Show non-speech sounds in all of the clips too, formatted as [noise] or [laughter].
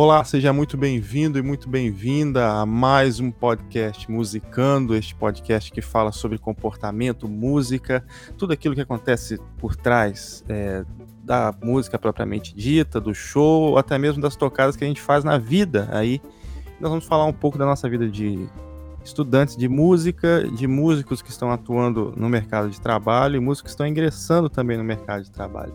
Olá, seja muito bem-vindo e muito bem-vinda a mais um podcast Musicando, este podcast que fala sobre comportamento, música, tudo aquilo que acontece por trás é, da música propriamente dita, do show, até mesmo das tocadas que a gente faz na vida. Aí nós vamos falar um pouco da nossa vida de estudantes de música, de músicos que estão atuando no mercado de trabalho e músicos que estão ingressando também no mercado de trabalho.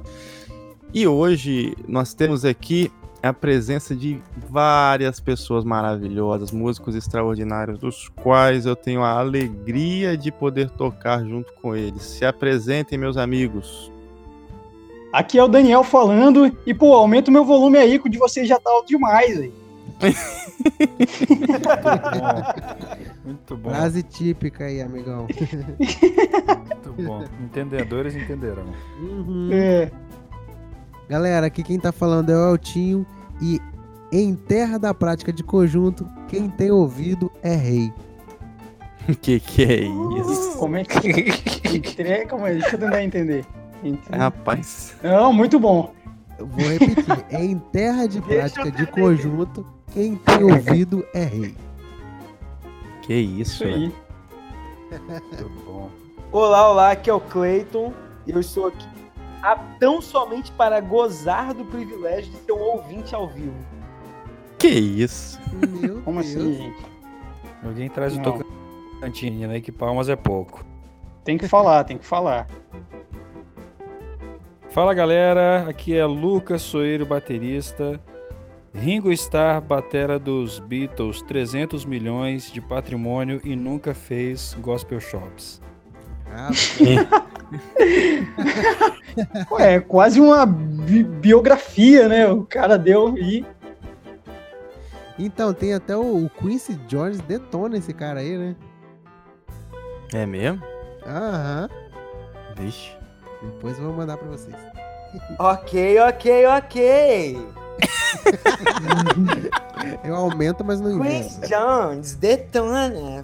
E hoje nós temos aqui a presença de várias pessoas maravilhosas, músicos extraordinários, dos quais eu tenho a alegria de poder tocar junto com eles. Se apresentem, meus amigos. Aqui é o Daniel falando, e pô, aumenta o meu volume aí, que o de vocês já tá alto demais, velho. Muito bom. Frase típica aí, amigão. Muito bom. Entendedores entenderão. Uhum. É. Galera, aqui quem tá falando é o Eltinho e em terra da prática de conjunto, quem tem ouvido é rei. [laughs] que que é isso? Como é que. Entre... Calma aí, deixa eu tentar entender. Entre- Rapaz, Não, muito bom. Eu vou repetir. [laughs] em terra de prática de conjunto, quem tem ouvido é rei. que isso, Isso aí. Muito bom. Olá, olá, aqui é o Clayton e eu estou aqui a- tão somente para gozar do privilégio de ser um ouvinte ao vivo. Que isso? Meu Como Deus. assim, gente? Alguém traz o Não. Tocantins, né? Que palmas é pouco. Tem que falar, tem que falar. Fala galera, aqui é Lucas Soeiro, baterista. Ringo Starr, batera dos Beatles, 300 milhões de patrimônio e nunca fez gospel shops. Ah, [laughs] [laughs] Ué, é quase uma bi- biografia, né? O cara deu e. então, tem até o, o Quincy Jones detona esse cara aí, né? É mesmo? Aham. Vixe. Depois eu vou mandar pra vocês. [laughs] Ok, ok, ok. [laughs] Eu aumento, mas não Quincy invento. Jones, detona.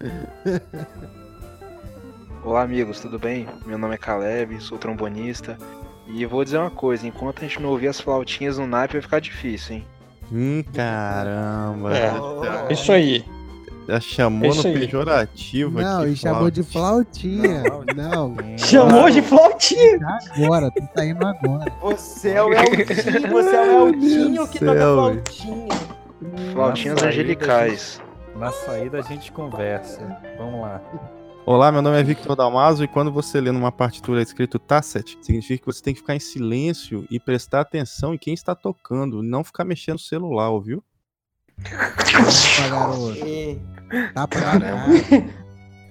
[laughs] Olá amigos, tudo bem? Meu nome é Caleb, sou trombonista. E vou dizer uma coisa, enquanto a gente não ouvir as flautinhas no naipe vai ficar difícil, hein? Hum, caramba. É. Isso aí. Já chamou Isso no aí. pejorativo Não, aqui. e chamou de flautinha. Não, [laughs] Chamou de flautinha. agora, tá saindo agora. Você é o Eltinho, você é o Eltinho que toca céu, flautinha. Flautinhas Nossa, angelicais. Na saída a gente conversa. Vamos lá. Olá, meu nome é Victor Dalmaso e quando você lê numa partitura escrito Tacet, significa que você tem que ficar em silêncio e prestar atenção em quem está tocando, não ficar mexendo no celular, ouviu? Opa, garoto. E- Tá pra.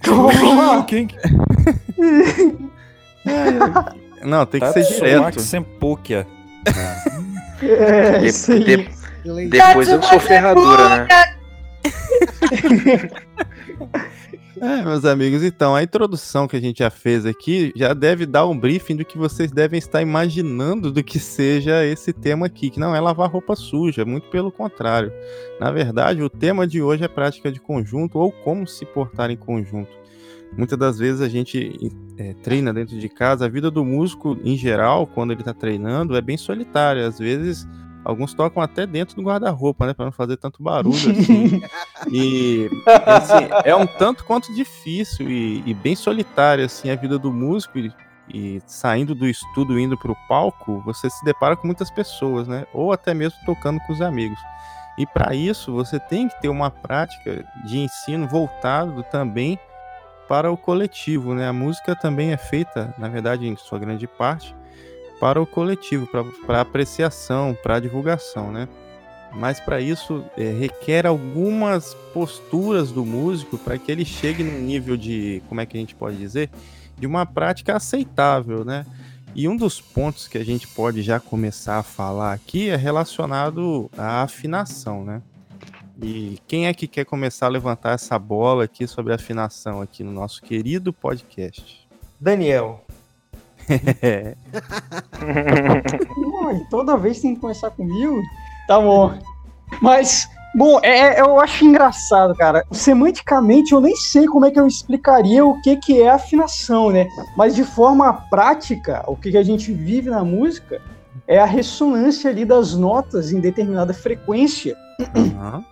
Toma! [laughs] Quem Não, tem que tá ser direto. Sempúquia. É, De- aí. de- depois eu sou ferradura, né? [laughs] É, meus amigos, então, a introdução que a gente já fez aqui já deve dar um briefing do que vocês devem estar imaginando do que seja esse tema aqui, que não é lavar roupa suja, muito pelo contrário. Na verdade, o tema de hoje é prática de conjunto ou como se portar em conjunto. Muitas das vezes a gente é, treina dentro de casa, a vida do músico, em geral, quando ele está treinando, é bem solitária. Às vezes, alguns tocam até dentro do guarda-roupa, né, para não fazer tanto barulho [laughs] assim. E assim, é um tanto quanto difícil e, e bem solitária assim a vida do músico e, e saindo do estudo indo para o palco, você se depara com muitas pessoas, né? Ou até mesmo tocando com os amigos. E para isso você tem que ter uma prática de ensino voltado também para o coletivo, né? A música também é feita, na verdade, em sua grande parte, para o coletivo, para apreciação, para divulgação, né? Mas para isso é, requer algumas posturas do músico para que ele chegue num nível de, como é que a gente pode dizer, de uma prática aceitável, né? E um dos pontos que a gente pode já começar a falar aqui é relacionado à afinação, né? E quem é que quer começar a levantar essa bola aqui sobre afinação aqui no nosso querido podcast? Daniel. [laughs] Ué, toda vez tem que começar comigo? Tá bom. Mas, bom, é, eu acho engraçado, cara. Semanticamente, eu nem sei como é que eu explicaria o que, que é afinação, né? Mas de forma prática, o que, que a gente vive na música, é a ressonância ali das notas em determinada frequência. Aham.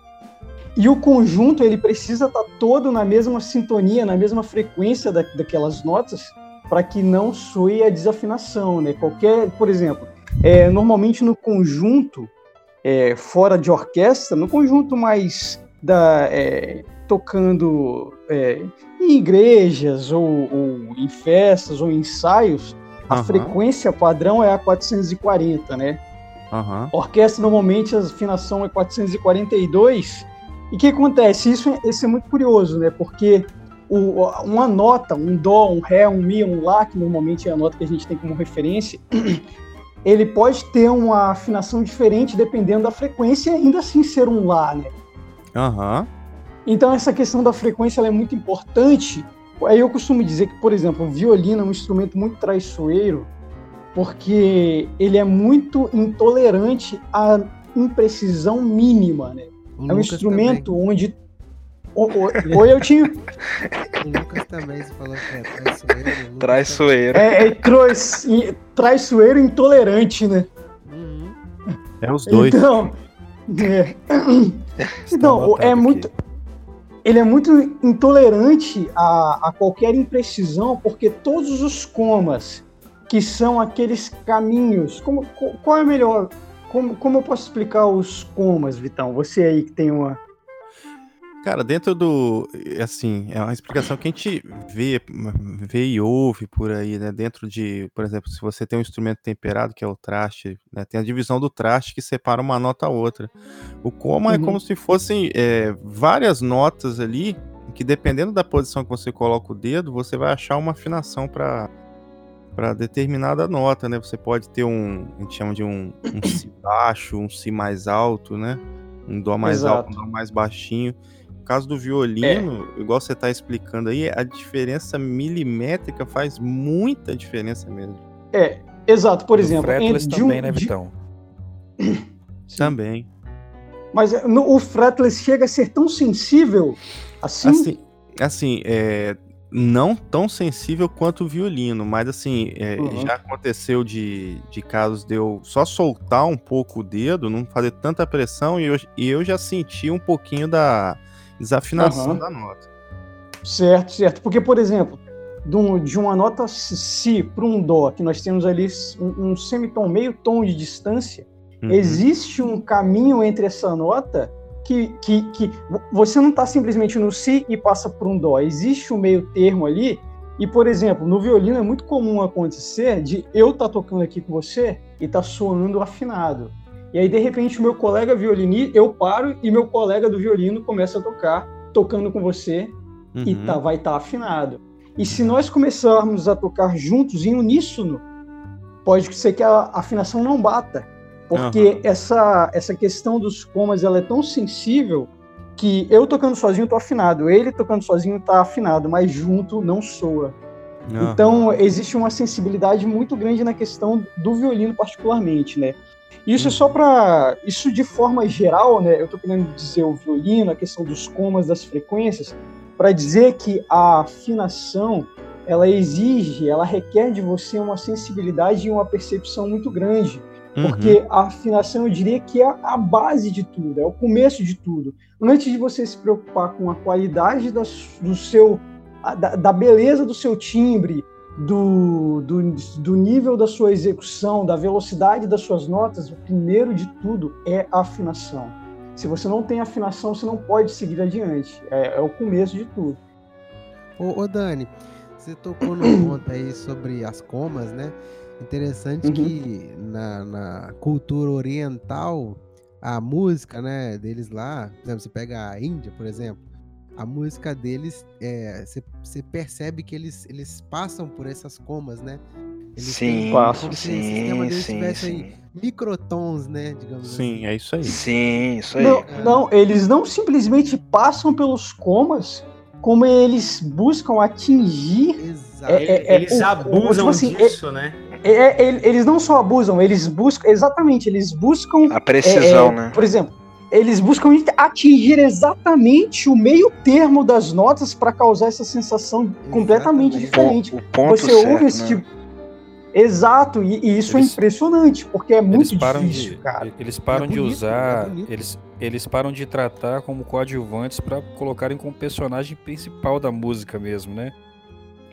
E o conjunto ele precisa estar todo na mesma sintonia, na mesma frequência da, daquelas notas, para que não soe a desafinação, né? Qualquer, por exemplo, é, normalmente no conjunto é, fora de orquestra, no conjunto mais da é, tocando é, em igrejas ou, ou em festas ou ensaios, a frequência padrão é a 440, né? Aham. Orquestra, normalmente, a afinação é 442. E o que acontece? Isso, é- isso é muito curioso, né? Porque o- uma nota, um Dó, um Ré, um Mi, um Lá, que normalmente é a nota que a gente tem como referência, [clears throat] ele pode ter uma afinação diferente dependendo da frequência e ainda assim ser um Lá, né? Aham. Então essa questão da frequência ela é muito importante. Aí eu costumo dizer que, por exemplo, o violino é um instrumento muito traiçoeiro, porque ele é muito intolerante à imprecisão mínima, né? O É um Lucas instrumento onde Oi, eu tinha. O Lucas também, você falou que é traiçoeiro. Traiçoeiro. é, é e- traiçoeiro intolerante, né? Uhum. É os dois. Então, é. [laughs] então é aqui. muito. Ele é muito intolerante a, a qualquer imprecisão, porque todos os comas, que são aqueles caminhos. Como, co- qual é melhor? Como, como eu posso explicar os comas, Vitão? Você aí que tem uma. Cara, dentro do. Assim, é uma explicação que a gente vê, vê e ouve por aí, né? Dentro de, por exemplo, se você tem um instrumento temperado, que é o traste, né? Tem a divisão do traste que separa uma nota a outra. O coma é Uhum. como se fossem é, várias notas ali, que dependendo da posição que você coloca o dedo, você vai achar uma afinação para para determinada nota, né? Você pode ter um, a gente chama de um, um si baixo, um si mais alto, né? Um dó mais alto, um Exato. dó mais baixinho. No caso do violino, igual você está explicando aí, a diferença milimétrica faz muita diferença mesmo. É, exato, por Do exemplo. fretless de um- também, né, de- Vitão? [coughs] Sim. Também. Mas é, no- o fretless chega a ser tão sensível assim. Assim, assim é, não tão sensível quanto o violino, mas assim, é, Uhum. já aconteceu de, de casos de eu só soltar um pouco o dedo, não fazer tanta pressão, e eu, e eu já senti um pouquinho da desafinação Aham. da nota. Certo, certo. Porque, por exemplo, de, um- uma nota Si para um Dó, que nós temos ali um, um semitom, meio tom de distância, Uhum. existe um caminho entre essa nota que, que, que vo- você não está simplesmente no Si e passa para um Dó. Existe um meio termo ali. E, por exemplo, no violino é muito comum acontecer de eu estar tocando aqui com você e tá soando afinado. E aí, de repente, o meu colega violinista, eu paro e meu colega do violino começa a tocar, tocando com você, e Uhum. tá, vai estar afinado. E se nós começarmos a tocar juntos em uníssono, pode ser que a afinação não bata, porque essa essa questão dos comas ela é tão sensível que eu tocando sozinho tô afinado, ele tocando sozinho tá afinado, mas junto não soa. Aham. Então existe uma sensibilidade muito grande na questão do violino particularmente, né? Isso é só para isso de forma geral, né? Eu tô querendo dizer o violino, a questão dos comas, das frequências, para dizer que a afinação ela exige, ela requer de você uma sensibilidade e uma percepção muito grande, Uhum. porque a afinação eu diria que é a base de tudo, é o começo de tudo. Antes de você se preocupar com a qualidade da, do seu, da, da beleza do seu timbre, do, do, do nível da sua execução, da velocidade das suas notas, o primeiro de tudo é a afinação. Se você não tem afinação, você não pode seguir adiante. É, é o começo de tudo. Ô, ô, Dani, você tocou no [clears throat] ponto aí sobre as comas, né? Interessante Uhum. que na, na cultura oriental, a música, né, deles lá, por exemplo, você pega a Índia, por exemplo, a música deles, é, você, você percebe que eles, eles passam por essas comas, né? Eles Sim, têm Passam. sim, sim, sim. microtons, né, digamos assim. Sim, é isso aí. Sim, isso aí. Não, não, eles não simplesmente passam pelos comas, como eles buscam atingir. Exato. É, é, é, Eles o- o- abusam tipo assim, disso, né? É, é, ele- eles não só abusam, eles buscam. Exatamente, eles buscam. A precisão, é, é, né? Por exemplo, eles buscam atingir exatamente o meio termo das notas para causar essa sensação completamente Exatamente. diferente. O ponto Você certo, ouve esse né? tipo. Exato, e, e isso Eles- é impressionante, porque é muito eles param difícil, de, cara. eles param É de bonito, usar, é eles, eles param de tratar como coadjuvantes pra colocarem como personagem principal da música mesmo, né?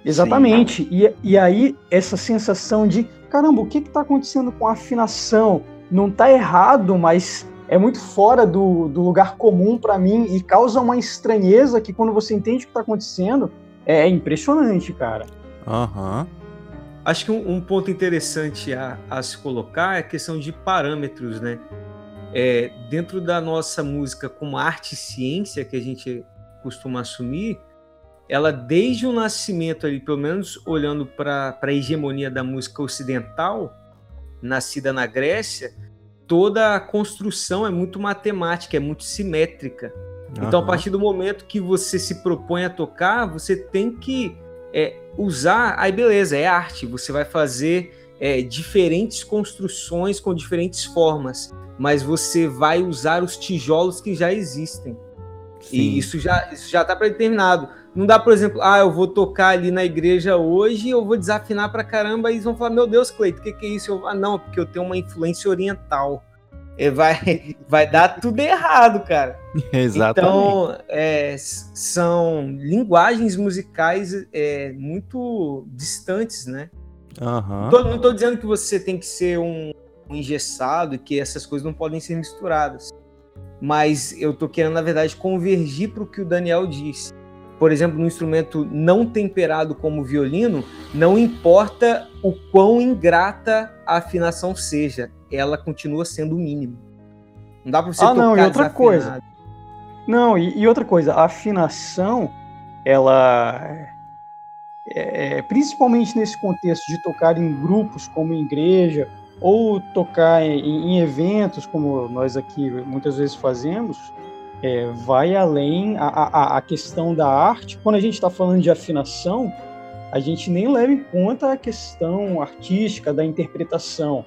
Exatamente. E, e aí, essa sensação de, caramba, o que está acontecendo com a afinação? Não tá errado, mas é muito fora do, do lugar comum para mim e causa uma estranheza que quando você entende o que está acontecendo, é impressionante, cara. Aham. Acho que um, um ponto interessante a, a se colocar é a questão de parâmetros, né? É, dentro da nossa música como arte e ciência que a gente costuma assumir, ela desde o nascimento ali, pelo menos olhando para a hegemonia da música ocidental, nascida na Grécia, toda a construção é muito matemática, é muito simétrica. Então, a partir do momento que você se propõe a tocar, você tem que é, usar. Aí, beleza, é arte. Você vai fazer é, diferentes construções com diferentes formas, mas você vai usar os tijolos que já existem. Sim. E isso já isso já está predeterminado. Não dá, por exemplo, ah, eu vou tocar ali na igreja hoje, eu vou desafinar pra caramba, e eles vão falar, meu Deus, Cleito, o que, que é isso? Eu, ah, não, porque eu tenho uma influência oriental. É, vai, [laughs] vai dar tudo errado, cara. [laughs] Exatamente. Então, é, são linguagens musicais é, muito distantes, né? Aham. Tô- não estou dizendo que você tem que ser um, um engessado e que essas coisas não podem ser misturadas. Mas eu tô querendo, na verdade, convergir para o que o Daniel disse. Por exemplo, no instrumento não temperado como o violino, não importa o quão ingrata a afinação seja, ela continua sendo o mínimo. Não dá para você Ah, tocar não, e outra desafinado. coisa. Não, e, e outra coisa, a afinação, ela é, é, principalmente nesse contexto de tocar em grupos como igreja ou tocar em, em eventos como nós aqui muitas vezes fazemos, é, vai além a, a, a questão da arte. Quando a gente está falando de afinação, a gente nem leva em conta a questão artística da interpretação.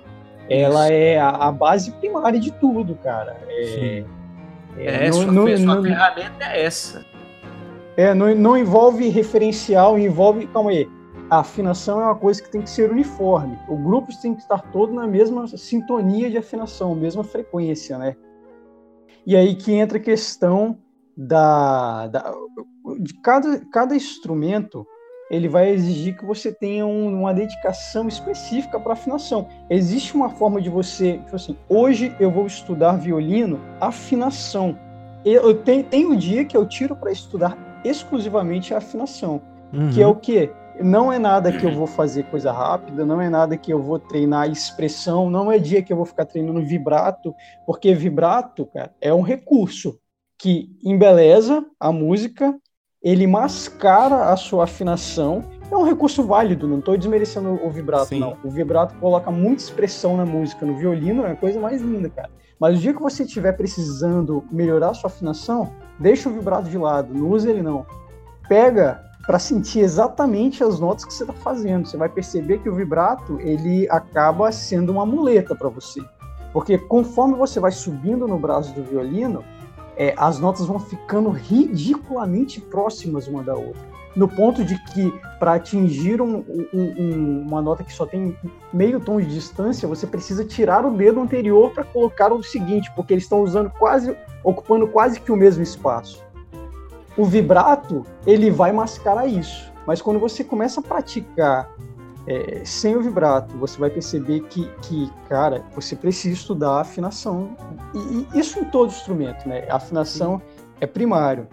Ela é a, a base primária de tudo, cara. É, não- sua, não- sua não- ferramenta é essa. É, não, não envolve referencial, envolve. Calma aí. A afinação é uma coisa que tem que ser uniforme. O grupo tem que estar todo na mesma sintonia de afinação, mesma frequência, né? E aí que entra a questão da, da- de cada, cada instrumento ele vai exigir que você tenha um- uma dedicação específica para afinação. Existe uma forma de você, tipo assim, hoje eu vou estudar violino, afinação. Eu, eu tenho, tem um dia que eu tiro para estudar exclusivamente a afinação, que é Uhum. o quê? Não é nada que eu vou fazer coisa rápida, não é nada que eu vou treinar expressão, não é dia que eu vou ficar treinando vibrato, porque vibrato, cara, é um recurso que embeleza a música, ele mascara a sua afinação. É um recurso válido, não estou desmerecendo o vibrato, Sim. não. O vibrato coloca muita expressão na música, no violino é a coisa mais linda, cara. Mas o dia que você estiver precisando melhorar a sua afinação, deixa o vibrato de lado, não usa ele não. Pega para sentir exatamente as notas que você está fazendo. Você vai perceber que o vibrato ele acaba sendo uma muleta para você, porque conforme você vai subindo no braço do violino, é, as notas vão ficando ridiculamente próximas uma da outra, no ponto de que para atingir um- um- um- uma nota que só tem meio tom de distância, você precisa tirar o dedo anterior para colocar o seguinte, porque eles estão usando quase, ocupando quase que o mesmo espaço. O vibrato ele vai mascarar isso, mas quando você começa a praticar é, sem o vibrato, você vai perceber que, que, cara, você precisa estudar a afinação. E, e isso em todo instrumento, né? A afinação é primário.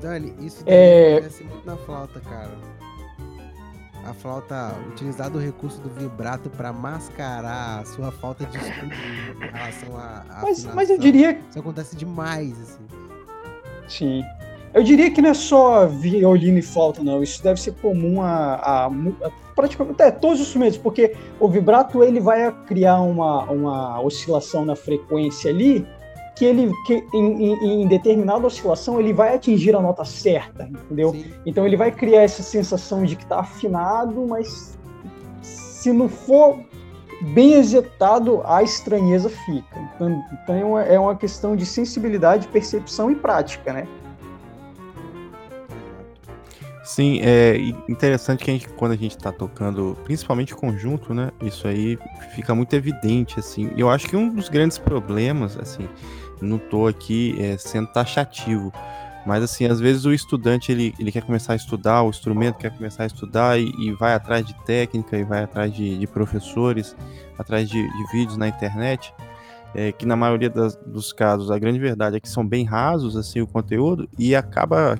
Dani, isso É- acontece muito na flauta, cara. A flauta, utilizar o recurso do vibrato para mascarar a sua falta de estudo em relação à Mas, mas eu diria Isso acontece demais, assim. Sim. Eu diria que não é só violino e flauta, não. Isso deve ser comum a, a a praticamente é, todos os instrumentos, porque o vibrato ele vai criar uma, uma oscilação na frequência ali, que ele que em, em- em determinada oscilação ele vai atingir a nota certa, entendeu? Sim. Então ele vai criar essa sensação de que está afinado, mas se não for bem executado, a estranheza fica. Então, então é uma- é uma questão de sensibilidade, percepção e prática, né? Sim, é interessante que a gente, quando a gente tá tocando, principalmente conjunto, né? Isso aí fica muito evidente, assim. Eu acho que um dos grandes problemas, assim, não tô aqui é, sendo taxativo, mas assim, às vezes o estudante ele, ele quer começar a estudar, o instrumento quer começar a estudar e, e vai atrás de técnica e vai atrás de, de professores, atrás de, de, vídeos na internet, é, que na maioria das, dos casos a grande verdade é que são bem rasos assim o conteúdo e acaba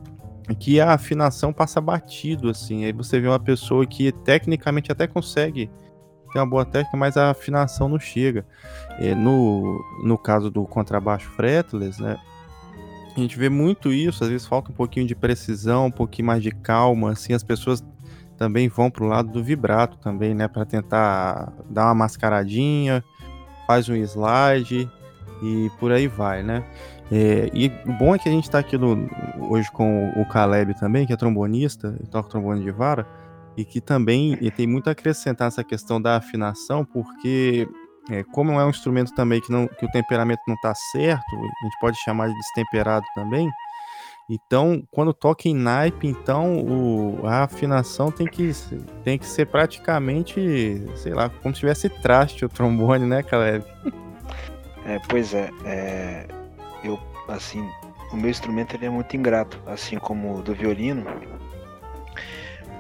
que a afinação passa batido assim. Aí você vê uma pessoa que tecnicamente até consegue ter uma boa técnica, mas a afinação não chega. É, no, no caso do contrabaixo fretless, né? A gente vê muito isso, às vezes falta um pouquinho de precisão, um pouquinho mais de calma, assim, as pessoas também vão para o lado do vibrato também, né, para tentar dar uma mascaradinha, faz um slide e por aí vai, né? É, e o bom é que a gente está aqui no, hoje com o Caleb também, que é trombonista, toca trombone de vara, e que também e tem muito a acrescentar essa questão da afinação, porque é, como é um instrumento também que, não, que o temperamento não está certo, a gente pode chamar de destemperado também. Então, quando toca em naipe, então o, a afinação tem que, tem que ser praticamente, sei lá, como se tivesse traste o trombone, né, Caleb? É, pois é, é, eu, assim, o meu instrumento ele é muito ingrato, assim como o do violino,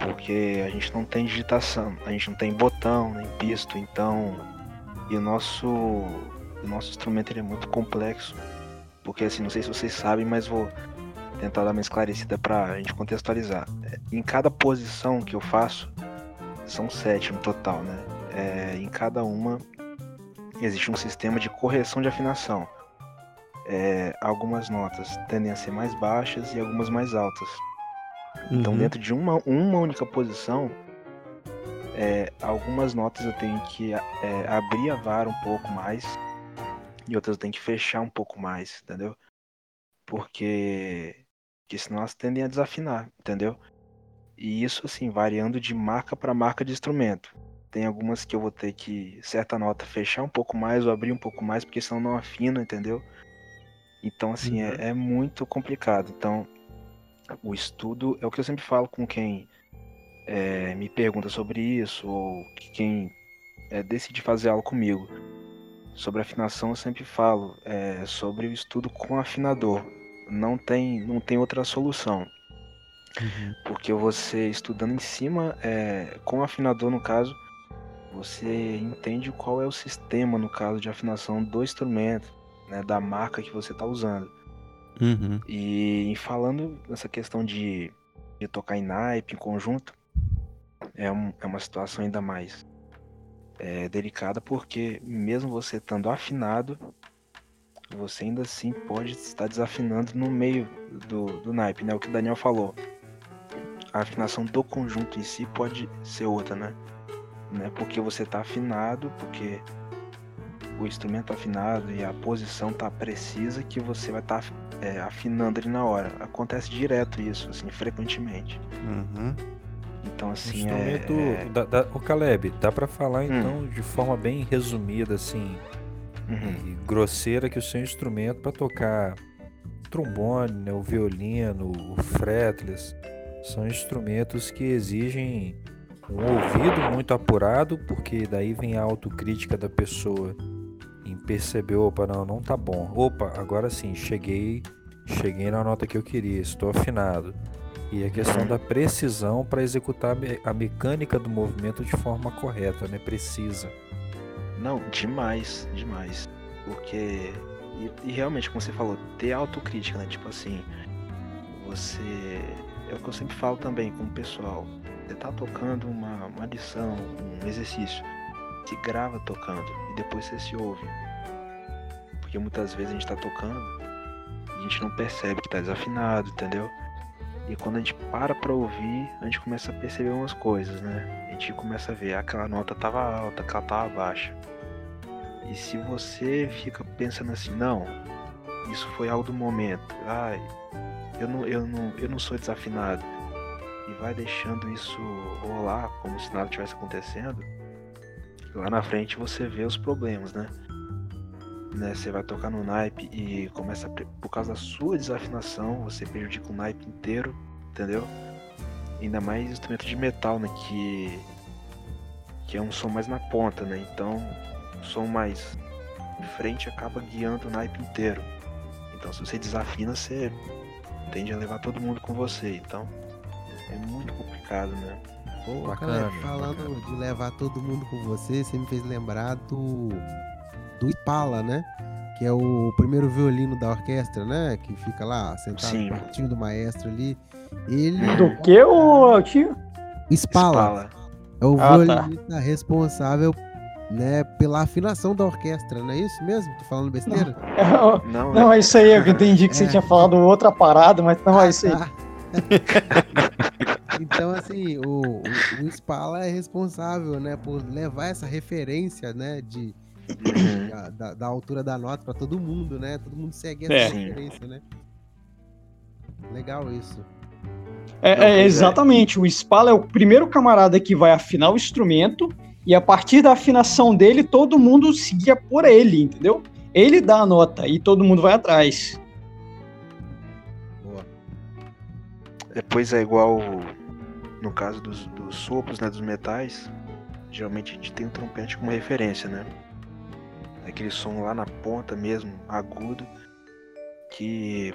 porque a gente não tem digitação, a gente não tem botão, nem pisto, então e o nosso, o nosso instrumento ele é muito complexo. Porque assim, não sei se vocês sabem, mas vou tentar dar uma esclarecida para a gente contextualizar. É, em cada posição que eu faço, são sete no total, né? É, em cada uma existe um sistema de correção de afinação. É, algumas notas tendem a ser mais baixas e algumas mais altas. Então, uhum. dentro de uma, uma única posição, é, algumas notas eu tenho que é, abrir a vara um pouco mais e outras eu tenho que fechar um pouco mais, entendeu? Porque, porque senão elas tendem a desafinar, entendeu? E isso assim, variando de marca para marca de instrumento. Tem algumas que eu vou ter que, certa nota, fechar um pouco mais ou abrir um pouco mais, porque senão não afina, entendeu? Então, assim, é, uhum. é, é muito complicado. Então, o estudo é o que eu sempre falo com quem é, me pergunta sobre isso, ou quem é, decide fazer algo comigo. Sobre afinação eu sempre falo é, sobre o estudo com afinador. Não tem, não tem outra solução. Uhum. Porque você estudando em cima, é, com afinador no caso, você entende qual é o sistema, no caso de afinação do instrumento, né, da marca que você está usando. Uhum. E falando nessa questão de, de tocar em naipe, em conjunto, é, um, é uma situação ainda mais é, delicada, porque mesmo você estando afinado, você ainda assim pode estar desafinando no meio do, do naipe, né? O que o Daniel falou. A afinação do conjunto em si pode ser outra, né? né? Porque você está afinado, porque o instrumento tá afinado e a posição tá precisa que você vai estar tá, é, afinando ali na hora. Acontece direto isso, assim, frequentemente. Uhum. Então, assim, instrumento é... Da, da, o Caleb, dá para falar, hum. então, de forma bem resumida, assim, uhum. grosseira, que o seu instrumento para tocar trombone, né, o violino, o fretless, são instrumentos que exigem um ouvido muito apurado, porque daí vem a autocrítica da pessoa em perceber, opa, não, não tá bom. Opa, agora sim, cheguei, cheguei na nota que eu queria, estou afinado. E a questão da precisão para executar a mecânica do movimento de forma correta, né? Precisa. Não, demais, demais. Porque. E, e, realmente, como você falou, ter autocrítica, né? Tipo assim, você. É o que eu sempre falo também com o pessoal. Você tá tocando uma, uma lição, um exercício. Se grava tocando e depois você se ouve. Porque muitas vezes a gente tá tocando e a gente não percebe que tá desafinado, entendeu? E quando a gente para pra ouvir, a gente começa a perceber umas coisas, né? A gente começa a ver, aquela nota tava alta, aquela tava baixa. E se você fica pensando assim, não, isso foi algo do momento, ai, eu não, eu não, eu não sou desafinado, e vai deixando isso rolar como se nada tivesse acontecendo, lá na frente você vê os problemas, né? Né? Você vai tocar no naipe e começa a, por causa da sua desafinação, você prejudica o naipe inteiro, entendeu? Ainda mais instrumento de metal, né? Que, que é um som mais na ponta, né? Então, o som mais frente acaba guiando o naipe inteiro. Então, se você desafina, você tende a levar todo mundo com você. Então, é muito complicado, né? Pô, Bacana, Caleb, falando bacana. de levar todo mundo com você, você me fez lembrar do do Spala, né? Que é o primeiro violino da orquestra, né? Que fica lá sentado Sim. pertinho do maestro ali. Ele Do que, ô tio? Spala, Spala. é o Ah, tá. violinista responsável, né, pela afinação da orquestra, não é isso mesmo? Tô falando besteira? Não, Não, é isso aí, eu entendi que você É. tinha falado outra parada, mas não é isso aí. Ah, [laughs] então, assim, o, o, o Spala é responsável, né, por levar essa referência, né, de. Da, da- da altura da nota pra todo mundo, né? Todo mundo segue essa É. Referência, né? Legal isso. É, é, é. exatamente. O Spala é o primeiro camarada que vai afinar o instrumento e a partir da afinação dele, todo mundo seguia por ele, entendeu? Ele dá a nota e todo mundo vai atrás. Boa. Depois é igual no caso dos, dos sopros, né, dos metais. Geralmente a gente tem o trompete como referência, né? Aquele som lá na ponta mesmo, agudo, que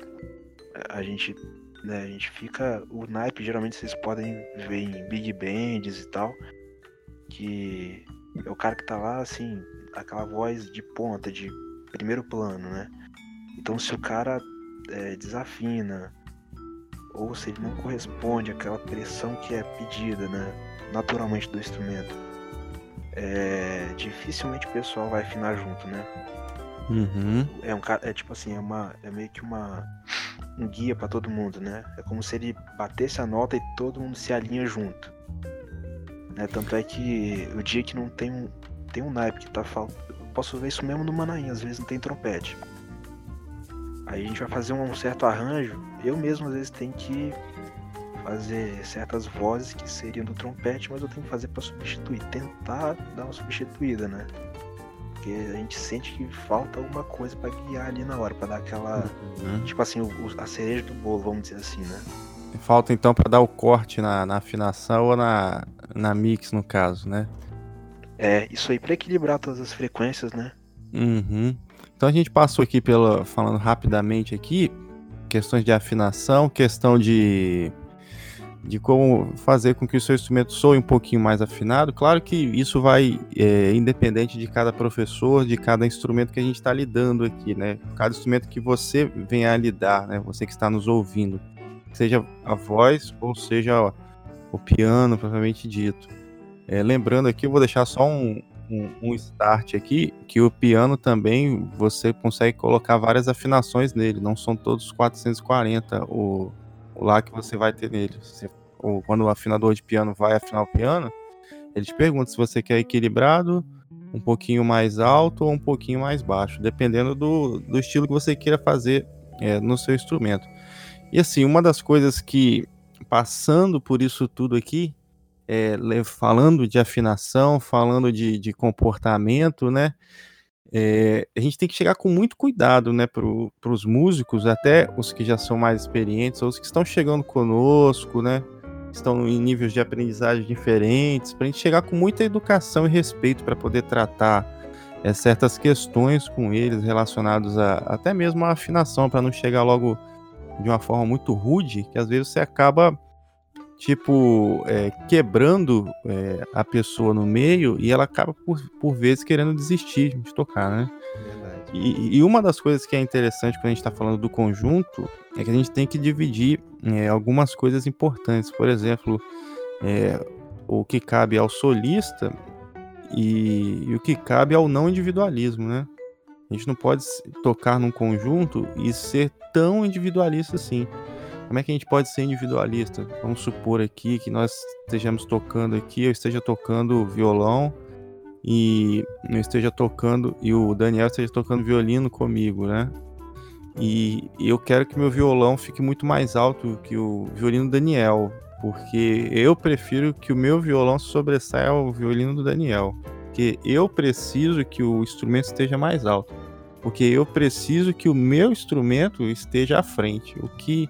a gente, né, a gente fica. O naipe geralmente vocês podem ver em big bands e tal, que é o cara que tá lá assim, aquela voz de ponta, de primeiro plano, né? Então se o cara é, desafina, ou se ele não corresponde àquela pressão que é pedida, né, naturalmente do instrumento, é, dificilmente o pessoal vai afinar junto, né? Uhum. É um cara, é tipo assim, é uma, é meio que uma um guia pra todo mundo, né? É como se ele batesse a nota e todo mundo se alinha junto. Né? Tanto é que o dia que não tem um tem um naipe que tá faltando, eu posso ver isso mesmo no Manaim, às vezes não tem trompete. Aí a gente vai fazer um certo arranjo, eu mesmo às vezes tenho que fazer certas vozes que seriam do trompete, mas eu tenho que fazer pra substituir, tentar dar uma substituída, né? Porque a gente sente que falta alguma coisa pra guiar ali na hora, pra dar aquela, Uhum. tipo assim, o- a cereja do bolo, vamos dizer assim, né? Falta então pra dar o corte na, na afinação ou na, na mix, no caso, né? É, isso aí pra equilibrar todas as frequências, né? Uhum. Então a gente passou aqui pela. falando rapidamente aqui, questões de afinação, questão de. De como fazer com que o seu instrumento soe um pouquinho mais afinado. Claro que isso vai é, independente de cada professor, de cada instrumento que a gente está lidando aqui, né? Cada instrumento que você venha a lidar, né? Você que está nos ouvindo. Seja a voz ou seja o piano, propriamente dito. É, lembrando aqui, eu vou deixar só um, um, um start aqui, que o piano também você consegue colocar várias afinações nele, não são todos 440 o, o lá que você vai ter nele. Você- ou quando o afinador de piano vai afinar o piano, ele te pergunta se você quer equilibrado, um pouquinho mais alto ou um pouquinho mais baixo, dependendo do, do estilo que você queira fazer é, no seu instrumento. E assim, uma das coisas que, passando por isso tudo aqui, é, falando de afinação, falando de, de comportamento, né? É, a gente tem que chegar com muito cuidado, né, para os músicos, até os que já são mais experientes, ou os que estão chegando conosco, né? Estão em níveis de aprendizagem diferentes, para a gente chegar com muita educação e respeito para poder tratar é, certas questões com eles relacionados a até mesmo a afinação, para não chegar logo de uma forma muito rude, que às vezes você acaba tipo, é, quebrando é, a pessoa no meio e ela acaba por, por vezes querendo desistir de tocar, né? E, e uma das coisas que é interessante quando a gente está falando do conjunto é que a gente tem que dividir é, algumas coisas importantes. Por exemplo, é, o que cabe ao solista e, e o que cabe ao não individualismo, né? A gente não pode tocar num conjunto e ser tão individualista assim. Como é que a gente pode ser individualista? Vamos supor aqui que nós estejamos tocando aqui, eu esteja tocando violão e eu esteja tocando e o Daniel esteja tocando violino comigo, né? E eu quero que meu violão fique muito mais alto que o violino do Daniel, porque eu prefiro que o meu violão sobressaia ao violino do Daniel, porque eu preciso que o instrumento esteja mais alto, porque eu preciso que o meu instrumento esteja à frente, o que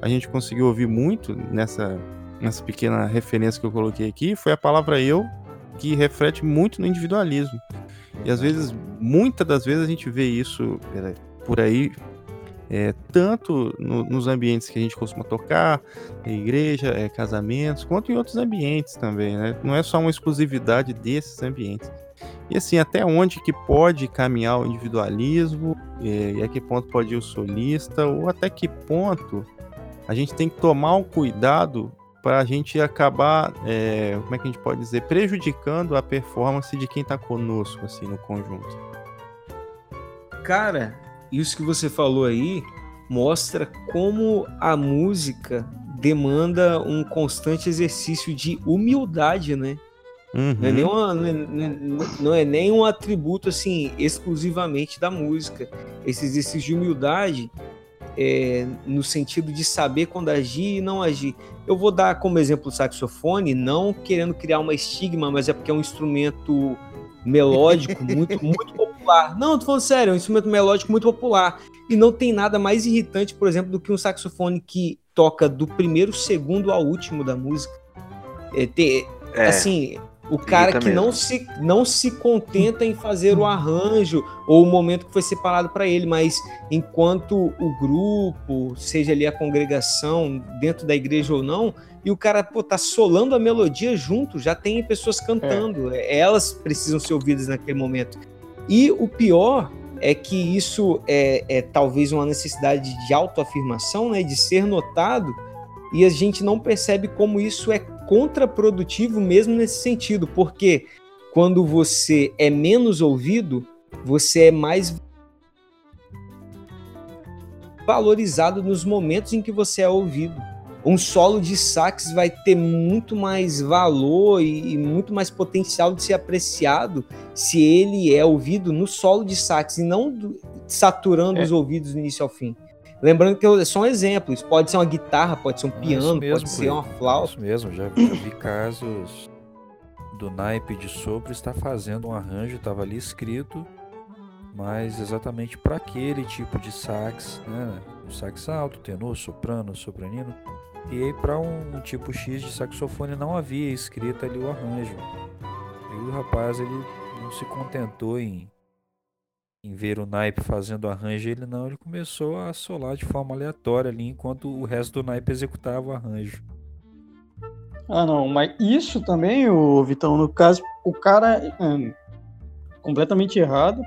a gente conseguiu ouvir muito nessa nessa pequena referência que eu coloquei aqui, foi a palavra eu, que reflete muito no individualismo. E às vezes, muitas das vezes a gente vê isso é, por aí, é, tanto no, nos ambientes que a gente costuma tocar, igreja, é, casamentos, quanto em outros ambientes também, né? Não é só uma exclusividade desses ambientes. E assim, até onde que pode caminhar o individualismo, é, e a que ponto pode ir o solista, ou até que ponto a gente tem que tomar um cuidado para a gente acabar, é, como é que a gente pode dizer, prejudicando a performance de quem está conosco, assim, no conjunto. Cara, isso que você falou aí mostra como a música demanda um constante exercício de humildade, né? Uhum. Não, é nem uma, não, é, não é nem um atributo assim exclusivamente da música. Esse exercício de humildade é, no sentido de saber quando agir e não agir. Eu vou dar como exemplo o saxofone, não querendo criar uma estigma, mas é porque é um instrumento melódico [laughs] muito, muito popular. Não, tô falando sério, é um instrumento melódico muito popular. E não tem nada mais irritante, por exemplo, do que um saxofone que toca do primeiro segundo ao último da música. É, ter, é. Assim, o cara que não se, não se contenta em fazer o arranjo ou o momento que foi separado para ele, mas enquanto o grupo, seja ali a congregação, dentro da igreja ou não, e o cara pô, tá solando a melodia junto, já tem pessoas cantando, é. elas precisam ser ouvidas naquele momento. E o pior é que isso é, é talvez uma necessidade de autoafirmação, né, de ser notado, e a gente não percebe como isso é contraprodutivo mesmo nesse sentido, porque quando você é menos ouvido, você é mais valorizado nos momentos em que você é ouvido. Um solo de sax vai ter muito mais valor e, muito mais potencial de ser apreciado se ele é ouvido no solo de sax e não do, saturando é. os ouvidos do início ao fim. Lembrando que é só um exemplo, isso pode ser uma guitarra, pode ser um ah, piano, mesmo, pode ser uma flauta. Isso mesmo, já, já vi casos do naipe de sopro estar fazendo um arranjo, estava ali escrito, mas exatamente para aquele tipo de sax, né? O sax alto, tenor, soprano, sopranino. E aí para um, um, tipo X de saxofone não havia escrito ali o arranjo. E o rapaz ele não se contentou em em ver o naipe fazendo arranjo, ele não, ele começou a solar de forma aleatória ali, enquanto o resto do naipe executava o arranjo. Ah, não, mas isso também, o Vitão, no caso, o cara é completamente errado,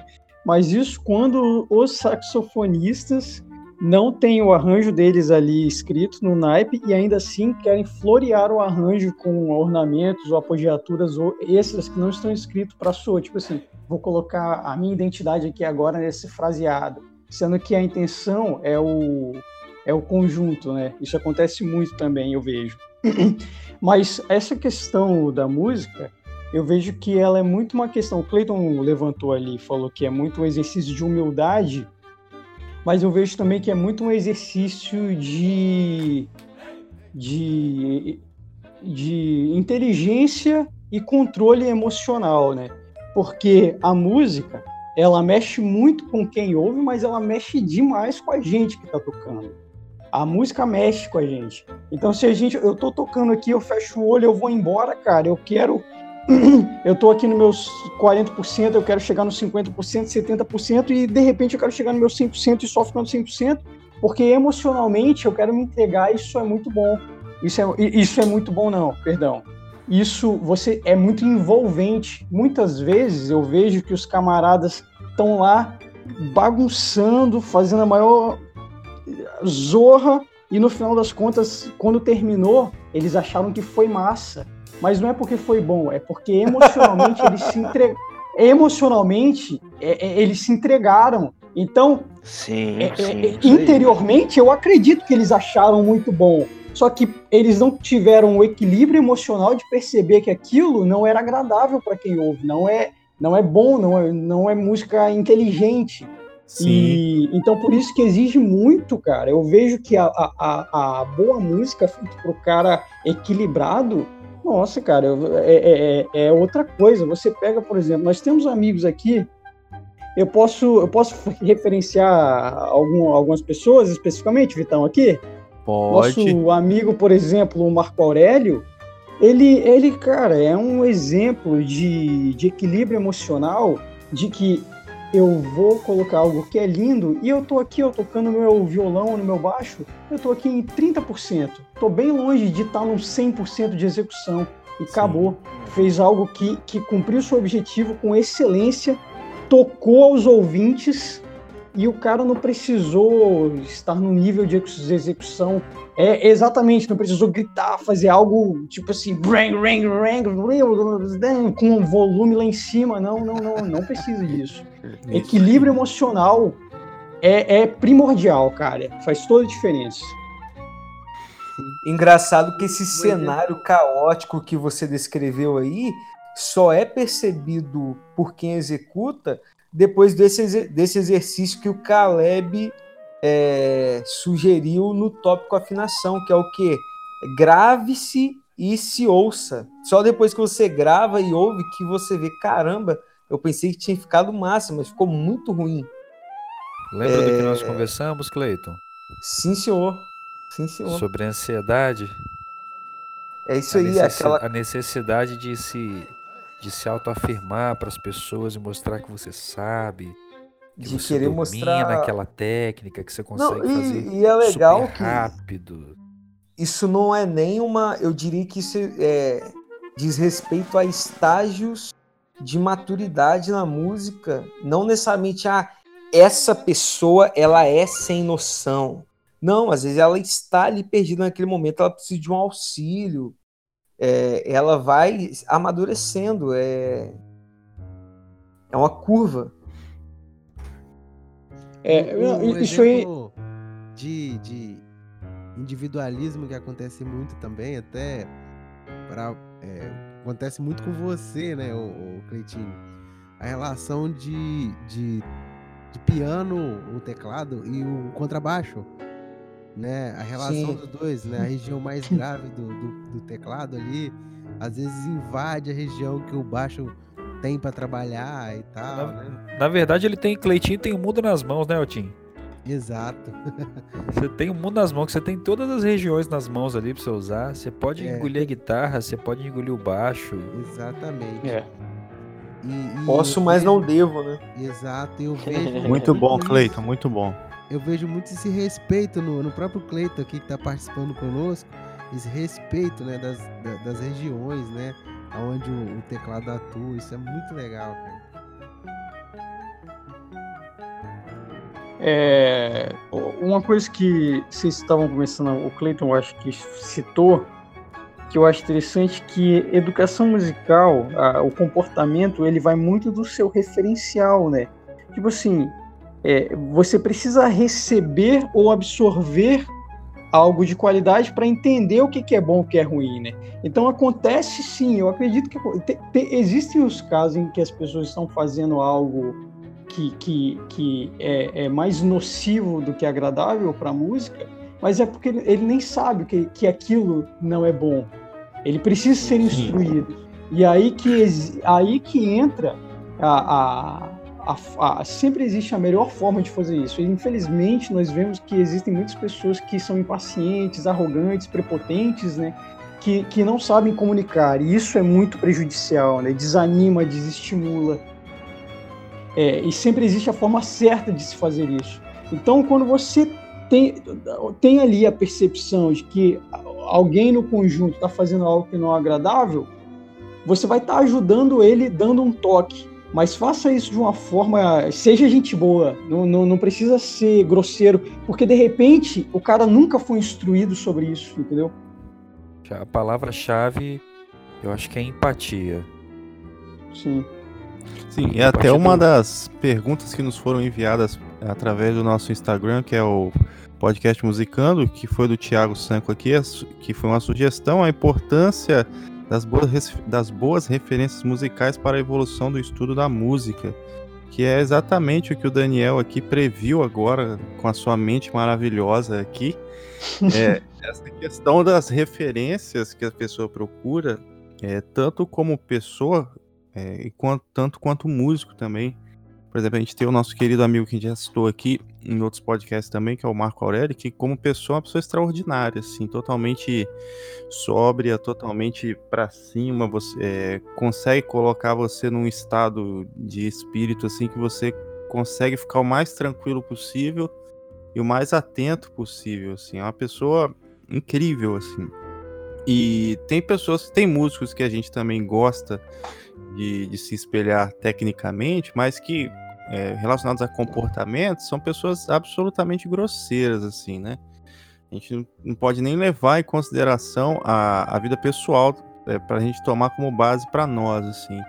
mas isso quando os saxofonistas não têm o arranjo deles ali escrito no naipe e ainda assim querem florear o arranjo com ornamentos ou apogiaturas ou extras que não estão escritos para sua, tipo assim, vou colocar a minha identidade aqui agora nesse fraseado, sendo que a intenção é o é o conjunto, né? Isso acontece muito também, eu vejo. [clears throat] Mas essa questão da música, eu vejo que ela é muito uma questão. O Clayton levantou ali, falou que é muito um exercício de humildade, mas eu vejo também que é muito um exercício de, de, de inteligência e controle emocional, né? Porque a música ela mexe muito com quem ouve, mas ela mexe demais com a gente que está tocando. A música mexe com a gente. Então, se a gente, eu tô tocando aqui, eu fecho o olho, eu vou embora, cara. Eu quero, [clears throat] eu tô aqui nos meus 40%, eu quero chegar nos 50%, 70% e de repente eu quero chegar no meu 100% e só ficar no 100%, porque emocionalmente eu quero me entregar. Isso é muito bom. Isso é, isso é muito bom, não. Perdão isso você é muito envolvente. Muitas vezes eu vejo que os camaradas estão lá bagunçando, fazendo a maior zorra e no final das contas, quando terminou, eles acharam que foi massa. Mas não é porque foi bom, é porque emocionalmente eles se entre... emocionalmente é, é, eles se entregaram. Então, sim, é, é sim, interiormente eu acredito que eles acharam muito bom só que eles não tiveram o equilíbrio emocional de perceber que aquilo não era agradável para quem ouve, não é, não é bom, não é, não é música inteligente. Sim. E, então, por isso que exige muito, cara. Eu vejo que a, a, a boa música feita pro cara equilibrado, nossa, cara, é, é, é, é outra coisa. Você pega, por exemplo, nós temos amigos aqui eu posso, eu posso referenciar algum, algumas pessoas especificamente, Vitão, aqui? Pode. Nosso amigo, por exemplo, o Marco Aurélio, ele, ele cara, é um exemplo de, de equilíbrio emocional, de que eu vou colocar algo que é lindo e eu tô aqui, eu tocando no meu violão, no meu baixo, eu tô aqui em 30%. Tô bem longe de estar num 100% de execução. E acabou. Fez algo que, que cumpriu seu objetivo com excelência, tocou aos ouvintes e o cara não precisou estar no nível de execução. É exatamente, não precisou gritar, fazer algo tipo assim, rang, rang, rang, com um volume lá em cima. Não, não, não, não precisa disso. Equilíbrio emocional é, é primordial, cara. Faz toda a diferença. Engraçado que esse cenário caótico que você descreveu aí só é percebido por quem executa depois desse, desse exercício que o Caleb é, sugeriu no tópico afinação, que é o que? Grave-se e se ouça. Só depois que você grava e ouve que você vê, caramba, eu pensei que tinha ficado massa, mas ficou muito ruim. Lembra do que nós É. conversamos, Cleiton? Sim, senhor. Sim, senhor. Sobre a ansiedade. É isso a, aí, necessi- aquela. a necessidade de se, de se autoafirmar para as pessoas e mostrar que você sabe. Que De você querer domina mostrar. aquela técnica, que você consegue Não, fazer e, e é legal que rápido. isso não é nem uma. Eu diria que isso é, diz respeito a estágios de maturidade na música. Não necessariamente a essa pessoa ela é sem noção. Não, às vezes ela está ali perdida naquele momento, ela precisa de um auxílio. É, ela vai amadurecendo. É, é uma curva. É, Um- um isso aí. de, de individualismo que acontece muito também, até pra, é, acontece muito com você, né, o, o Cleitinho? A relação de, de, de piano, o teclado e o contrabaixo. Né? A relação Sim. dos dois, né? A região mais grave do, do, do teclado ali, às vezes invade a região que o baixo tem para trabalhar e tal, Na- né? Na verdade, ele tem Cleitinho tem o mundo nas mãos, né, Eltim? Exato. [laughs] Você tem o mundo nas mãos, que você tem todas as regiões nas mãos ali pra você usar. Você pode É. engolir a guitarra, você pode engolir o baixo. Exatamente. É. E- e Posso, mas não devo, né? Exato, eu vejo. [laughs] Muito bom, isso. Cleiton, muito bom. Eu vejo muito esse respeito no, no próprio Cleiton aqui que está participando conosco, esse respeito né, das, da- das regiões, né? Onde o, o teclado atua. Isso é muito legal, cara. É, uma coisa que vocês estavam conversando, o Clayton eu acho que citou, que eu acho interessante que educação musical, a- o comportamento, ele vai muito do seu referencial, né? Tipo assim, é, você precisa receber ou absorver algo de qualidade para entender o que, que é bom e o que é ruim, né? Então acontece sim, eu acredito que te- te- existem os casos em que as pessoas estão fazendo algo que, que, que é, é mais nocivo do que agradável para a música, mas é porque ele, ele nem sabe que, que aquilo não é bom. Ele precisa ser instruído. E aí que, aí que entra a, a, a- a- Sempre existe a melhor forma de fazer isso. E, infelizmente, nós vemos que existem muitas pessoas que são impacientes, arrogantes, prepotentes, né? Que, que não sabem comunicar. E isso é muito prejudicial, né? Desanima, desestimula. É, e sempre existe a forma certa de se fazer isso. Então, quando você tem, tem ali a percepção de que alguém no conjunto está fazendo algo que não é agradável, você vai estar ajudando ele dando um toque. Mas faça isso de uma forma. Seja gente boa, não, não, não precisa ser grosseiro, porque de repente o cara nunca foi instruído sobre isso, entendeu? A palavra-chave, eu acho que é empatia. Sim. Sim, e A até uma das perguntas que nos foram enviadas através do nosso Instagram, que é o podcast Musicando, que foi do Thiago Sanco aqui, que foi uma sugestão, a importância das boas, das boas referências musicais para a evolução do estudo da música, que é exatamente o que o Daniel aqui previu agora com a sua mente maravilhosa aqui. [laughs] É, essa questão das referências que a pessoa procura, é, tanto como pessoa é, e quanto, tanto quanto músico também. Por exemplo, a gente tem o nosso querido amigo que a gente já citou aqui em outros podcasts também, que é o Marco Aurélio, que como pessoa é uma pessoa extraordinária, assim, totalmente sóbria, totalmente para cima, você é, consegue colocar você num estado de espírito assim que você consegue ficar o mais tranquilo possível e o mais atento possível, assim. É uma pessoa incrível, assim. E tem pessoas, tem músicos que a gente também gosta de, de se espelhar tecnicamente, mas que é, relacionados a comportamentos são pessoas absolutamente grosseiras, assim, né? A gente não pode nem levar em consideração a, a vida pessoal é, para a gente tomar como base para nós, assim.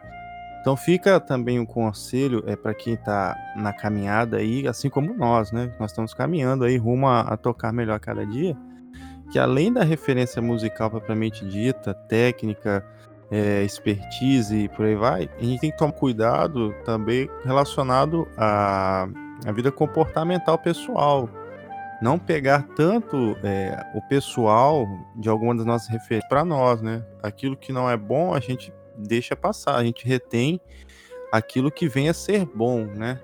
Então fica também um conselho é, para quem está na caminhada aí, assim como nós, né? Nós estamos caminhando aí rumo a, a tocar melhor cada dia, que além da referência musical propriamente dita, técnica, é, expertise e por aí vai, a gente tem que tomar cuidado também relacionado à, à vida comportamental pessoal. Não pegar tanto é, o pessoal de alguma das nossas referências para nós, né? Aquilo que não é bom, a gente deixa passar, a gente retém aquilo que vem a ser bom, né?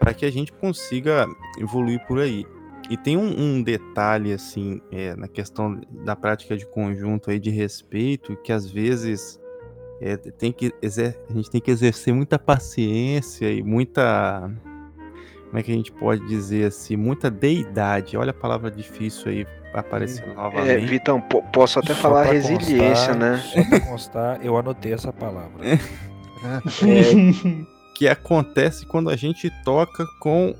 Para que a gente consiga evoluir por aí. E tem um, um detalhe, assim, é, na questão da prática de conjunto aí de respeito, que às vezes é, tem que a gente tem que exercer muita paciência e muita. Como é que a gente pode dizer assim? Muita deidade. Olha a palavra difícil aí aparecendo É, novamente. Vitão, po- posso até Só falar resiliência, constar- né? Só pra constar, eu anotei essa palavra. [laughs] É, [laughs] que acontece quando a gente toca com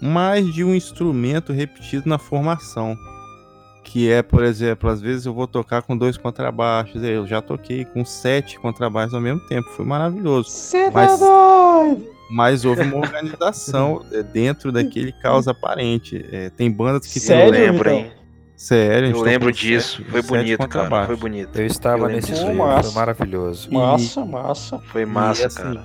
mais de um instrumento repetido na formação. Que é, por exemplo, às vezes eu vou tocar com dois contrabaixos, eu já toquei com sete contrabaixos ao mesmo tempo, foi maravilhoso. Você Mas- tá doido? Mas houve uma [laughs] organização é, dentro daquele caos aparente. É, tem bandas que Sério, tem. eu lembro, hein? Sério, Eu lembro disso. sete- Foi bonito, cara. Foi bonito. Eu estava Eu nesse aí. foi Massa. maravilhoso. Massa, massa. Foi massa, assim, cara.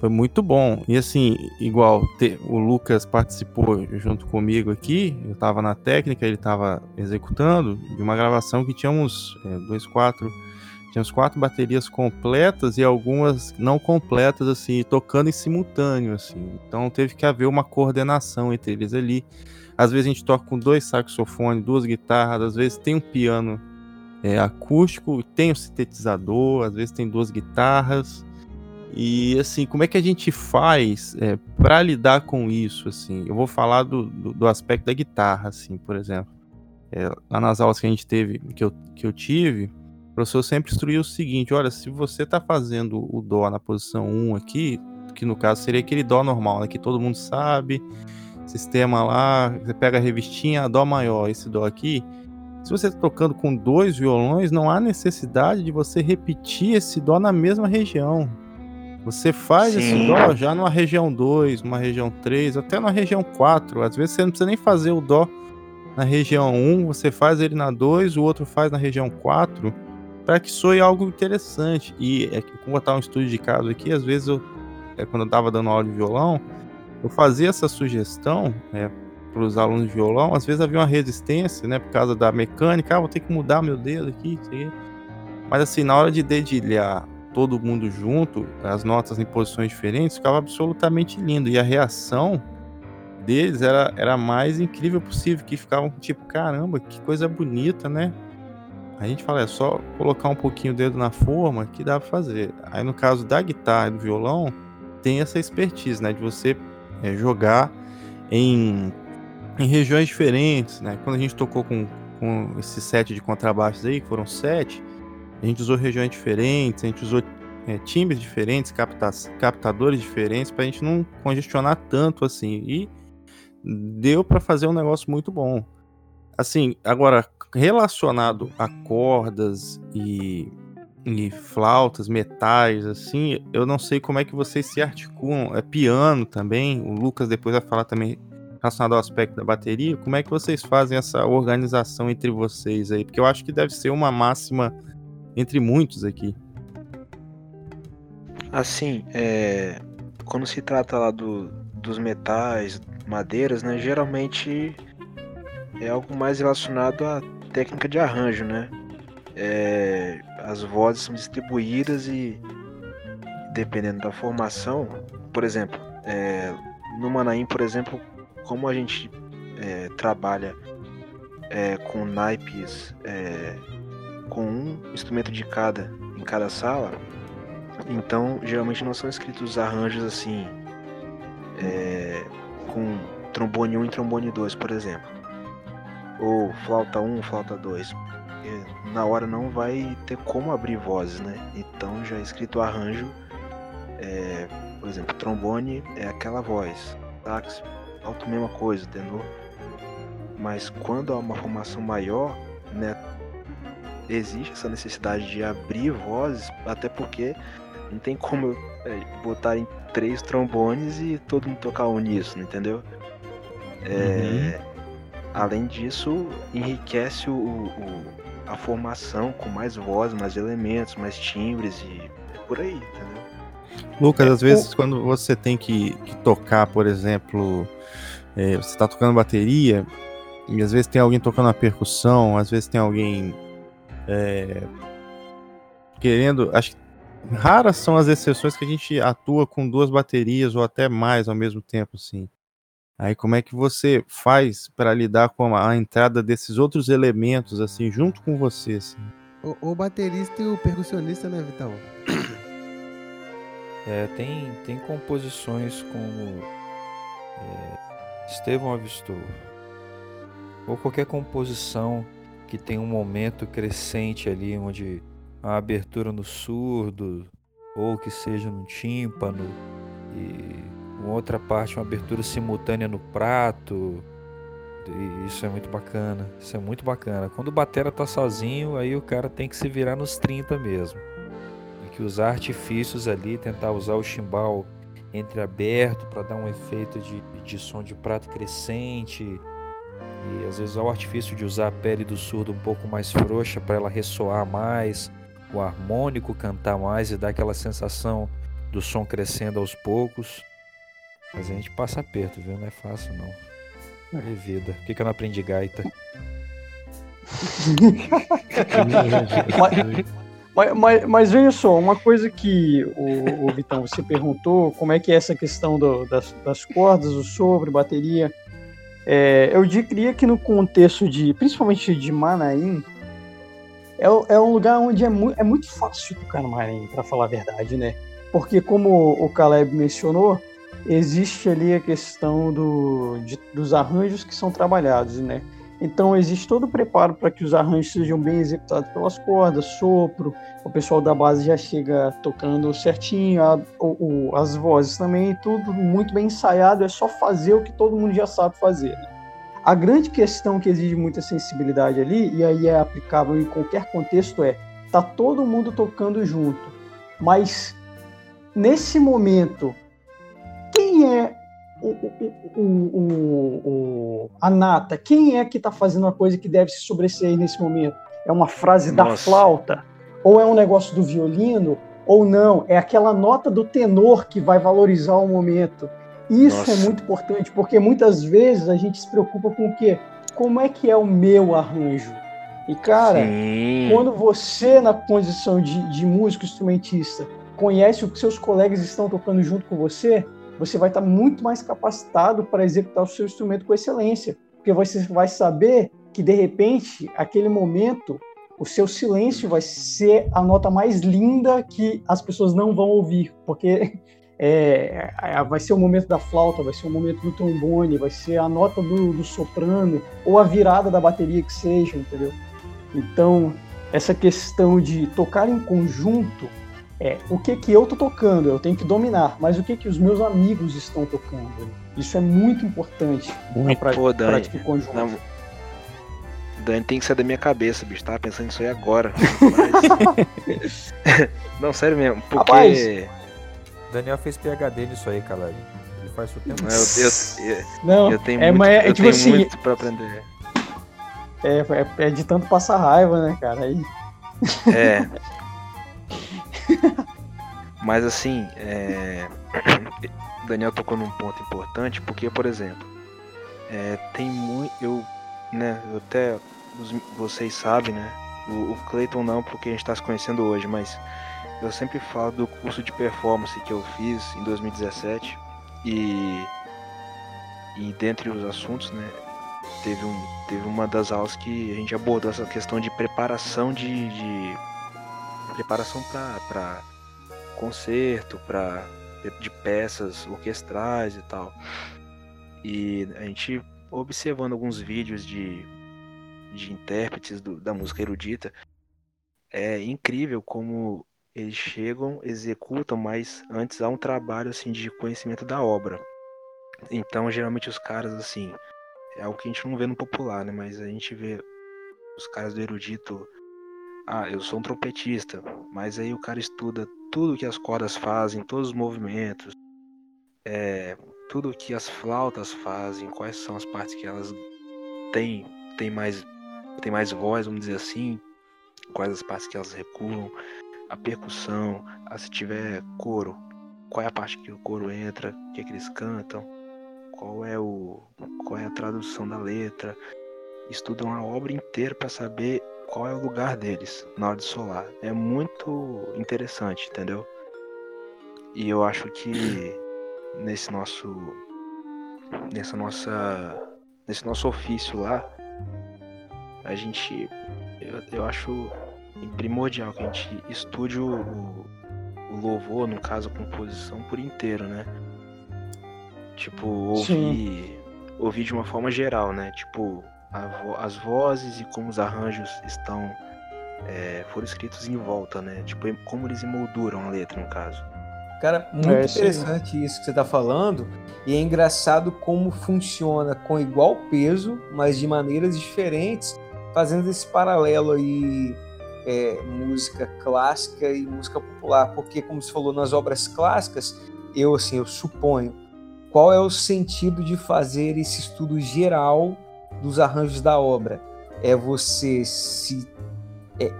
Foi muito bom. E assim, igual te- o Lucas participou junto comigo aqui, eu tava na técnica, ele tava executando, de uma gravação que tinha uns é, dois, quatro. Tínhamos quatro baterias completas e algumas não completas, assim, tocando em simultâneo, assim. Então teve que haver uma coordenação entre eles ali. Às vezes a gente toca com dois saxofones, duas guitarras, às vezes tem um piano é, acústico, tem um sintetizador, às vezes tem duas guitarras. E assim, como é que a gente faz é, para lidar com isso? Assim, eu vou falar do, do, do aspecto da guitarra, assim, por exemplo. É, lá nas aulas que a gente teve, que eu, que eu tive, o professor sempre instruiu o seguinte: olha, se você está fazendo o dó na posição 1 aqui, que no caso seria aquele dó normal, né, que todo mundo sabe, sistema lá, você pega a revistinha, dó maior, esse dó aqui. Se você está tocando com dois violões, não há necessidade de você repetir esse dó na mesma região. Você faz esse Sim. dó já numa região 2, numa região 3, até na região 4. Às vezes você não precisa nem fazer o dó na região 1, você faz ele na 2, o outro faz na região 4, para que soe algo interessante. E é que, como botar um estúdio de caso aqui, às vezes eu, é, quando eu estava dando aula de violão, eu fazia essa sugestão é, para os alunos de violão. Às vezes havia uma resistência, né, por causa da mecânica, ah, vou ter que mudar meu dedo aqui, aí. Mas assim, na hora de dedilhar todo mundo junto, as notas em posições diferentes, ficava absolutamente lindo. E a reação deles era, era a mais incrível possível, que ficavam tipo, caramba, que coisa bonita, né? A gente fala, é só colocar um pouquinho o dedo na forma que dá pra fazer. Aí no caso da guitarra e do violão, tem essa expertise, né? De você é, jogar em, em regiões diferentes, né? Quando a gente tocou com, com esse set de contrabaixos aí, que foram sete, a gente usou regiões diferentes, a gente usou é, timbres diferentes, capta captadores diferentes, para a gente não congestionar tanto assim. E deu para fazer um negócio muito bom. Assim, agora, relacionado a cordas e, e flautas, metais, assim, eu não sei como é que vocês se articulam. É piano também, o Lucas depois vai falar também relacionado ao aspecto da bateria. Como é que vocês fazem essa organização entre vocês aí? Porque eu acho que deve ser uma máxima entre muitos aqui. Assim, é, quando se trata lá do, dos metais, madeiras, né? Geralmente é algo mais relacionado à técnica de arranjo, né? É, as vozes são distribuídas e dependendo da formação, por exemplo, é, no Manaim, por exemplo, como a gente é, trabalha é, com naipes é, com um instrumento de cada em cada sala, então geralmente não são escritos arranjos assim é, com trombone 1 e trombone 2, por exemplo. Ou flauta 1, flauta 2. Na hora não vai ter como abrir vozes, né? Então já é escrito arranjo. É, por exemplo, trombone é aquela voz. Sax, alto mesma coisa, tenor. Mas quando há uma formação maior, né? Existe essa necessidade de abrir vozes, até porque não tem como é, botar em três trombones e todo mundo tocar uníssono, entendeu? É, uhum. Além disso, enriquece o, o, a formação com mais voz, mais elementos, mais timbres e por aí, entendeu? Lucas, é, às vezes o... quando você tem que, que tocar, por exemplo, é, você está tocando bateria, e às vezes tem alguém tocando uma percussão, às vezes tem alguém é, querendo. Acho que raras são as exceções que a gente atua com duas baterias ou até mais ao mesmo tempo, assim. Aí como é que você faz para lidar com a, a, entrada desses outros elementos, assim, junto com você? Assim? O, o baterista e o percussionista, né, Vitão? É, tem, tem composições como é, Estevão avistou, ou qualquer composição que tem um momento crescente ali, onde a abertura no surdo, ou que seja no tímpano, e uma outra parte, uma abertura simultânea no prato. E isso é muito bacana. Isso é muito bacana. Quando o batera tá sozinho, aí o cara tem que se virar nos 30 mesmo. E que usar artifícios ali, tentar usar o chimbal entreaberto para dar um efeito de, de som de prato crescente. E às vezes o artifício de usar a pele do surdo um pouco mais frouxa para ela ressoar mais, o harmônico cantar mais e dar aquela sensação do som crescendo aos poucos. Mas a gente passa aperto, viu? Não é fácil, não. É vida. Por que, que eu não aprendi gaita? mas, mas, mas, veja só, uma coisa que o, o, Vitão, você perguntou, como é que é essa questão do, das, das cordas, o sobre, bateria. É, eu diria que no contexto de, principalmente de Manaim, é, é um lugar onde é, mu é muito fácil tocar no Manaim, para falar a verdade, né? Porque como o Caleb mencionou, existe ali a questão do, de, dos arranjos que são trabalhados, né? Então existe todo o preparo para que os arranjos sejam bem executados pelas cordas, sopro, o pessoal da base já chega tocando certinho, a, o, o, as vozes também, tudo muito bem ensaiado, é só fazer o que todo mundo já sabe fazer. Né? A grande questão que exige muita sensibilidade ali, e aí é aplicável em qualquer contexto, é tá todo mundo tocando junto, mas nesse momento quem é o, o, o, a nata? Quem é que está fazendo a coisa que deve se sobressair nesse momento? É uma frase Nossa. da flauta? Ou é um negócio do violino? Ou não? É aquela nota do tenor que vai valorizar o momento. Isso é Nossa. é muito importante, porque muitas vezes a gente se preocupa com o quê? Como é que é o meu arranjo? E, cara, Sim. quando você, na condição de, de músico instrumentista, conhece o que seus colegas estão tocando junto com você, você vai estar muito mais capacitado para executar o seu instrumento com excelência, porque você vai saber que de repente, aquele momento, o seu silêncio vai ser a nota mais linda que as pessoas não vão ouvir, porque [laughs] é, é, vai ser o momento da flauta, vai ser o momento do trombone, vai ser a nota do, do soprano ou a virada da bateria que seja, entendeu? Então, essa questão de tocar em conjunto é o que que eu tô tocando, eu tenho que dominar, mas o que que os meus amigos estão tocando. Isso é muito importante muito pra, Pô, Dani, prática conjunto. Não, Dani tem que sair da minha cabeça, bicho. Tava pensando nisso aí agora. Mas... [laughs] não, sério mesmo. Porque. Rapaz, Daniel fez PHD nisso aí, Calari. Ele faz o tempo. Não, eu, eu, eu, não, eu tenho, é, muito, é, eu tipo tenho assim, muito pra aprender. É, é, é de tanto passar raiva, né, cara? Aí... É. [laughs] [laughs] Mas assim, é... [coughs] Daniel tocou num ponto importante, porque, por exemplo, é, tem muito. Eu, né, eu até. Os, vocês sabem, né? O, o Clayton não, porque a gente está se conhecendo hoje, mas eu sempre falo do curso de performance que eu fiz em 2017 E, e dentre os assuntos, né, teve, um, teve uma das aulas que a gente abordou essa questão de preparação de, de preparação para concerto, para de peças orquestrais e tal. E a gente observando alguns vídeos de, de intérpretes do, da música erudita, é incrível como eles chegam, executam, mas antes há um trabalho assim de conhecimento da obra. Então, geralmente os caras assim, é algo que a gente não vê no popular, né, mas a gente vê os caras do erudito, ah, eu sou um trompetista, mas aí o cara estuda tudo que as cordas fazem, todos os movimentos, é, tudo que as flautas fazem, quais são as partes que elas têm, têm mais, têm mais voz, vamos dizer assim, quais as partes que elas recuam, a percussão, a, se tiver coro, qual é a parte que o coro entra, o que, é que eles cantam, qual é o qual é a tradução da letra, estudam a obra inteira para saber qual é o lugar deles na hora de solar. É muito interessante, entendeu? E eu acho que [clears throat] nesse nosso nessa nossa nesse nosso ofício lá a gente eu, eu acho primordial que a gente estude o, o, o louvor, no caso a composição por inteiro, né? Tipo, ouvir, ouvir de uma forma geral, né? Tipo, vo as vozes e como os arranjos estão é, foram escritos em volta, né? Tipo, como eles emolduram a letra, no caso. Cara, muito é, interessante sim. isso que você está falando. E é engraçado como funciona com igual peso, mas de maneiras diferentes, fazendo esse paralelo aí, é, música clássica e música popular. Porque, como você falou, nas obras clássicas, eu assim, eu suponho, qual é o sentido de fazer esse estudo geral dos arranjos da obra? É você se é,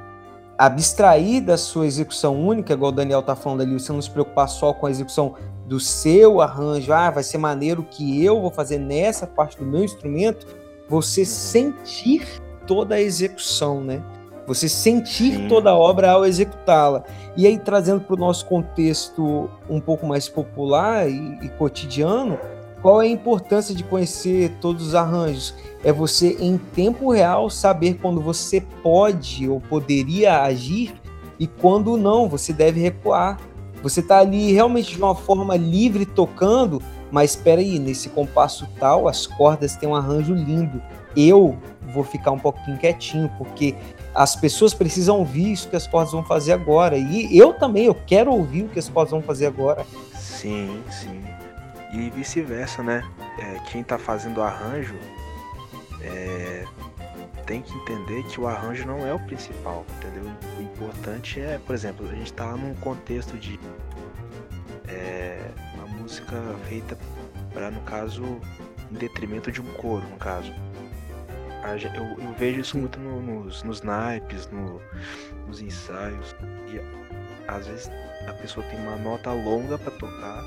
abstrair da sua execução única, igual o Daniel tá falando ali, você não se preocupar só com a execução do seu arranjo, ah, vai ser maneiro que eu vou fazer nessa parte do meu instrumento, você sentir toda a execução, né? Você sentir Sim. toda a obra ao executá-la. E aí, trazendo para o nosso contexto um pouco mais popular e, e cotidiano, qual é a importância de conhecer todos os arranjos? É você, em tempo real, saber quando você pode ou poderia agir e quando não, você deve recuar. Você está ali realmente de uma forma livre tocando, mas espera aí, nesse compasso tal, as cordas têm um arranjo lindo. Eu vou ficar um pouquinho quietinho, porque as pessoas precisam ouvir isso que as cordas vão fazer agora. E eu também, eu quero ouvir o que as cordas vão fazer agora. Sim, sim e vice-versa, né? É, quem está fazendo o arranjo é, tem que entender que o arranjo não é o principal, entendeu? O importante é, por exemplo, a gente está num contexto de é, uma música feita para, no caso, em detrimento de um coro, no caso. Eu, eu vejo isso muito no, nos, nos naipes, no, nos ensaios. E às vezes a pessoa tem uma nota longa para tocar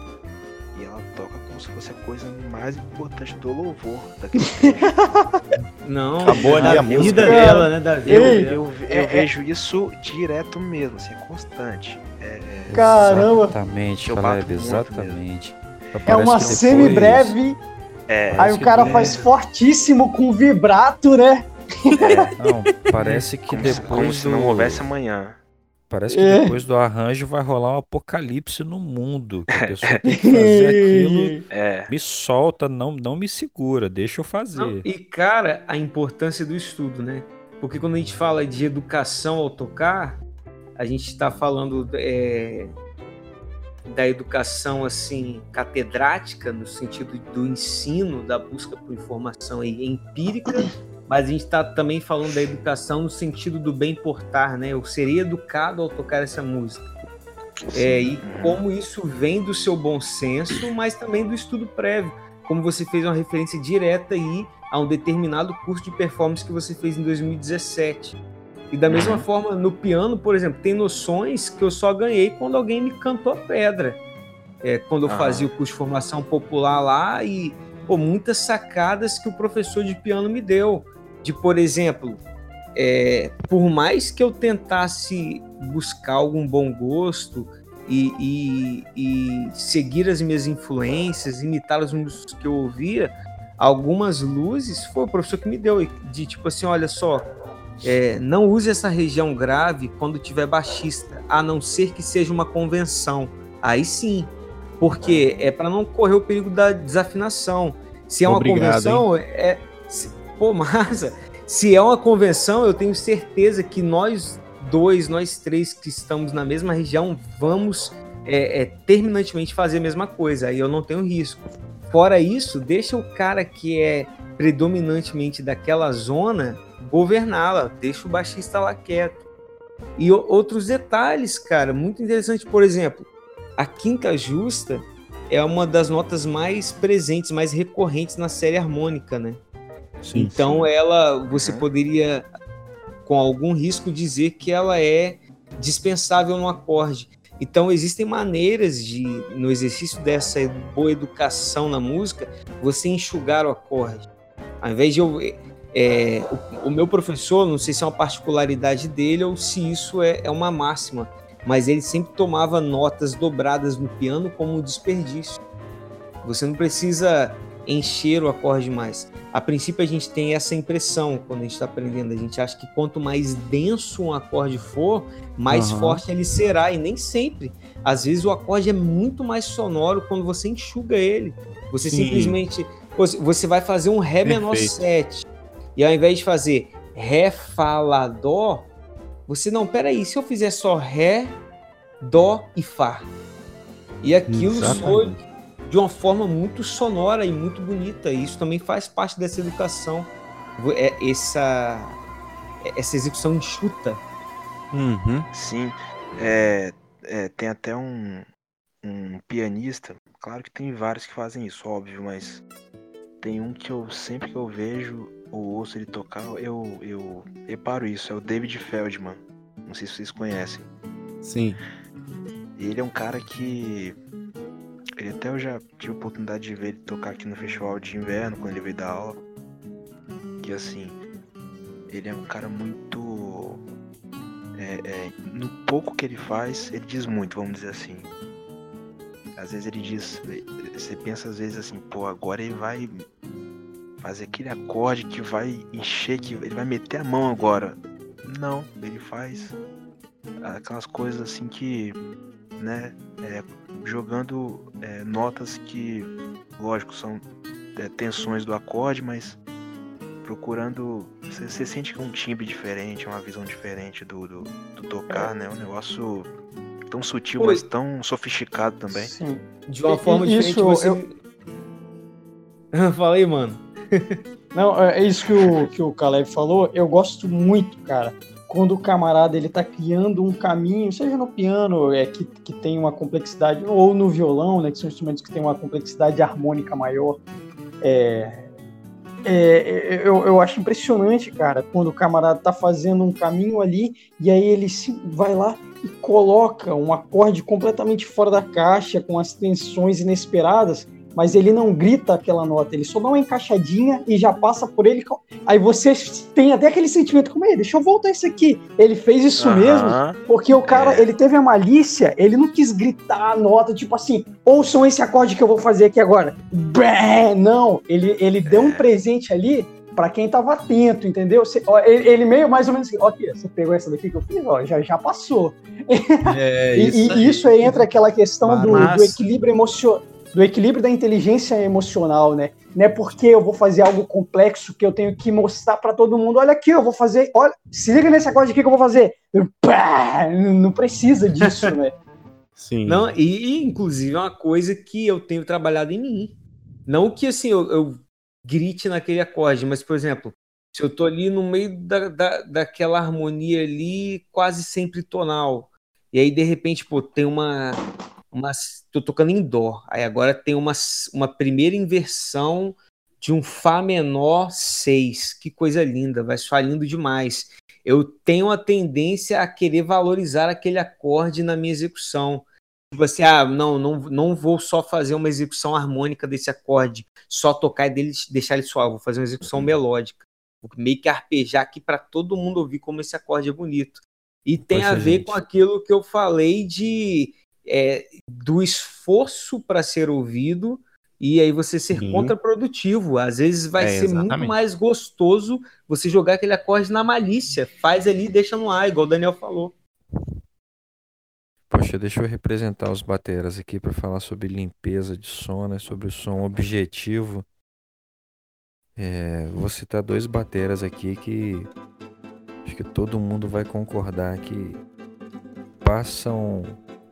e ela toca como se fosse a coisa mais importante do louvor daquele [laughs] Não, acabou ali a vida dela, né, Davi? Eu, eu, eu é, é, vejo isso direto mesmo, assim, é constante. É, Caramba! Exatamente, Caleb, exatamente. É uma depois... semi-breve. É, aí o cara faz fortíssimo com vibrato, né? É. Não, parece [laughs] que depois. Como se não houvesse amanhã. Parece que é. depois do arranjo vai rolar um apocalipse no mundo. Que a pessoa tem que fazer [laughs] aquilo. É. Me solta, não, não me segura, deixa eu fazer. Não, e, cara, a importância do estudo, né? Porque quando a gente fala de educação ao tocar, a gente está falando é, da educação assim catedrática no sentido do ensino, da busca por informação empírica mas a gente está também falando da educação no sentido do bem portar, né? Eu seria educado ao tocar essa música. É, e como isso vem do seu bom senso, mas também do estudo prévio. Como você fez uma referência direta aí a um determinado curso de performance que você fez em 2017. E da mesma uhum. forma, no piano, por exemplo, tem noções que eu só ganhei quando alguém me cantou a pedra. É, quando eu fazia o curso de formação popular lá e pô, muitas sacadas que o professor de piano me deu de, por exemplo, é, por mais que eu tentasse buscar algum bom gosto e, e, e seguir as minhas influências, imitar as músicas que eu ouvia, algumas luzes foi o professor que me deu, de tipo assim, olha só, é, não use essa região grave quando tiver baixista, a não ser que seja uma convenção. Aí sim, porque é para não correr o perigo da desafinação. Se é uma Obrigado, convenção, hein? é. Se, pô, massa. Se é uma convenção, eu tenho certeza que nós dois, nós três que estamos na mesma região, vamos é, é, terminantemente fazer a mesma coisa. Aí eu não tenho risco. Fora isso, deixa o cara que é predominantemente daquela zona governá-la, deixa o baixista lá quieto. E outros detalhes, cara, muito interessante. Por exemplo, a quinta justa é uma das notas mais presentes, mais recorrentes na série harmônica, né? Sim, então sim. ela, você poderia, com algum risco, dizer que ela é dispensável no acorde. Então existem maneiras de, no exercício dessa boa educação na música, você enxugar o acorde. Ao invés de eu é, o, o, meu professor, não sei se é uma particularidade dele ou se isso é, é uma máxima, mas ele sempre tomava notas dobradas no piano como um desperdício. Você não precisa encher o acorde mais. A princípio a gente tem essa impressão quando a gente está aprendendo. A gente acha que quanto mais denso um acorde for, mais uhum. forte ele será. E nem sempre. Às vezes o acorde é muito mais sonoro quando você enxuga ele. Você Sim. simplesmente. Você vai fazer um Ré menor 7. E ao invés de fazer Ré, Fá, Dó, você não, peraí, se eu fizer só Ré, Dó e Fá. E aquilo soa de uma forma muito sonora e muito bonita. E isso também faz parte dessa educação. É essa, essa execução enxuta. Uhum. Sim. É, é, tem até um, um pianista, claro que tem vários que fazem isso, óbvio, mas tem um que eu sempre que eu vejo ou ouço ele tocar, eu, eu reparo isso, é o David Feldman. Não sei se vocês conhecem. Sim. Ele é um cara que. Ele até eu já tive a oportunidade de ver ele tocar aqui no festival de inverno, quando ele veio dar aula. Que assim, ele é um cara muito. É, é, no pouco que ele faz, ele diz muito, vamos dizer assim. Às vezes ele diz. Você pensa às vezes assim, pô, agora ele vai fazer aquele acorde que vai encher, que ele vai meter a mão agora. Não, ele faz aquelas coisas assim que, né, é, jogando é, notas que, lógico, são é, tensões do acorde, mas procurando. Você, sente que é um timbre diferente, uma visão diferente do, do, do tocar, né? Um negócio tão sutil, mas tão sofisticado também. Sim. De uma forma Isso, diferente. Você... Eu... [laughs] Fala aí, mano. Não, é, é isso que o, que o Caleb falou. Eu gosto muito, cara, quando o camarada ele tá criando um caminho, seja no piano, é, que, que tem uma complexidade, ou no violão, né, que são instrumentos que têm uma complexidade harmônica maior. É, é, é, eu, eu acho impressionante, cara, quando o camarada tá fazendo um caminho ali e aí ele se, vai lá e coloca um acorde completamente fora da caixa, com as tensões inesperadas, mas ele não grita aquela nota, ele só dá uma encaixadinha e já passa por ele. Aí você tem até aquele sentimento, como é, deixa eu voltar isso aqui. Ele fez isso uhum. mesmo, porque o cara, é. ele teve a malícia, ele não quis gritar a nota, tipo assim, ouçam esse acorde que eu vou fazer aqui agora. Bé, não, ele, ele deu um é. presente ali para quem tava atento, entendeu? Você, ó, ele, ele, meio mais ou menos assim, ó, aqui, você pegou essa daqui que eu fiz, ó, já, já passou. É, [laughs] e, isso, e isso aí entra aquela questão do, do, equilíbrio emocional do equilíbrio da inteligência emocional, né? Não é porque eu vou fazer algo complexo que eu tenho que mostrar para todo mundo, olha aqui, eu vou fazer, olha, se liga nesse acorde aqui que eu vou fazer. Pá, não precisa disso, né? [laughs] Sim. Não, e, e, inclusive é uma coisa que eu tenho trabalhado em mim. Não que assim eu, eu grite naquele acorde, mas por exemplo, se eu tô ali no meio da, da, daquela harmonia ali, quase sempre tonal, e aí de repente, pô, tem uma uma. Tô tocando em Dó. Aí agora tem uma, uma primeira inversão de um Fá menor 6. Que coisa linda, vai soar lindo demais. Eu tenho a tendência a querer valorizar aquele acorde na minha execução. Tipo assim, ah, não, não, não vou só fazer uma execução harmônica desse acorde, só tocar e dele, deixar ele suave, vou fazer uma execução melódica. Vou meio que arpejar aqui para todo mundo ouvir como esse acorde é bonito. E tem a ver com aquilo que eu falei de é, do esforço para ser ouvido e aí você ser Sim. contraprodutivo. Às vezes vai É, ser muito exatamente. mais gostoso você jogar aquele acorde na malícia. Faz ali e deixa no ar, igual o Daniel falou. Poxa, deixa eu representar os bateras aqui para falar sobre limpeza de som, né? Sobre o som objetivo. É, vou citar dois bateras aqui que acho que todo mundo vai concordar que passam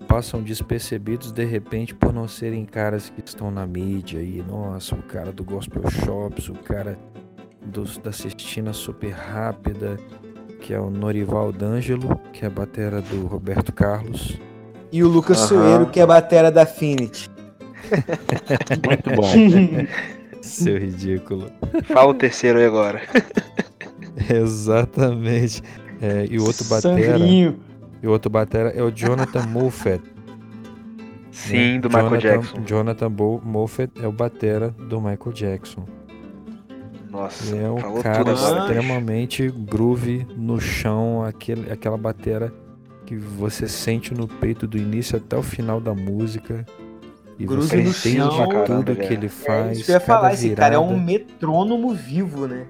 passam despercebidos de repente por não serem caras que estão na mídia aí. Nossa, o cara do Gospel Shops, o cara dos, da cestina super rápida, que é o Norival D'Angelo, que é a batera do Roberto Carlos. E o Lucas Aham. Soeiro, que é a batera da Affinity. [laughs] Muito bom. [laughs] Seu ridículo. Fala o terceiro aí agora. [laughs] Exatamente. É, e o outro batera, Sangrinho. E o outro batera é o Jonathan Moffat. Sim, né? do Michael Jonathan- Jackson. Jonathan Bo- Moffat é o batera do Michael Jackson. Nossa, Ele é um falou cara extremamente groove no chão, aquele, aquela batera que você sente no peito do início até o final da música. E Groove você no entende chão. tudo Caramba, que é. ele É faz. isso que eu ia falar. Esse cara é um metrônomo vivo, né?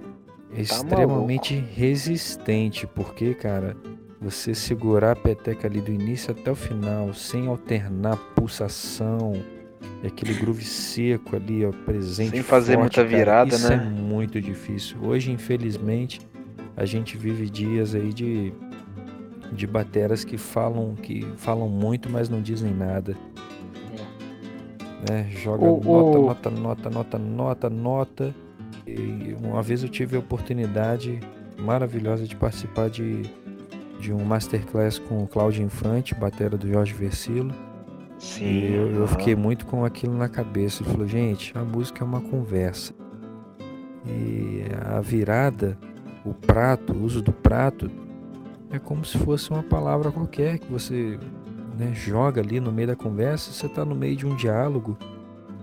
É extremamente resistente, porque, cara, você segurar a peteca ali do início até o final, sem alternar pulsação, e aquele groove seco ali, ó, presente. Sem fazer forte, muita cara, virada, isso né? é muito difícil. Hoje, infelizmente, a gente vive dias aí de, de bateras que falam, que falam muito, mas não dizem nada. Né? Joga O- nota, o- nota, nota, nota, nota, nota. E uma vez eu tive a oportunidade maravilhosa de participar de, de um masterclass com o Cláudio Infante, batera do Jorge Versilo. Sim. E eu, eu fiquei muito com aquilo na cabeça. Ele falou, gente, a música é uma conversa. E a virada, o prato, o uso do prato, é como se fosse uma palavra qualquer que você né, joga ali no meio da conversa. Você está no meio de um diálogo.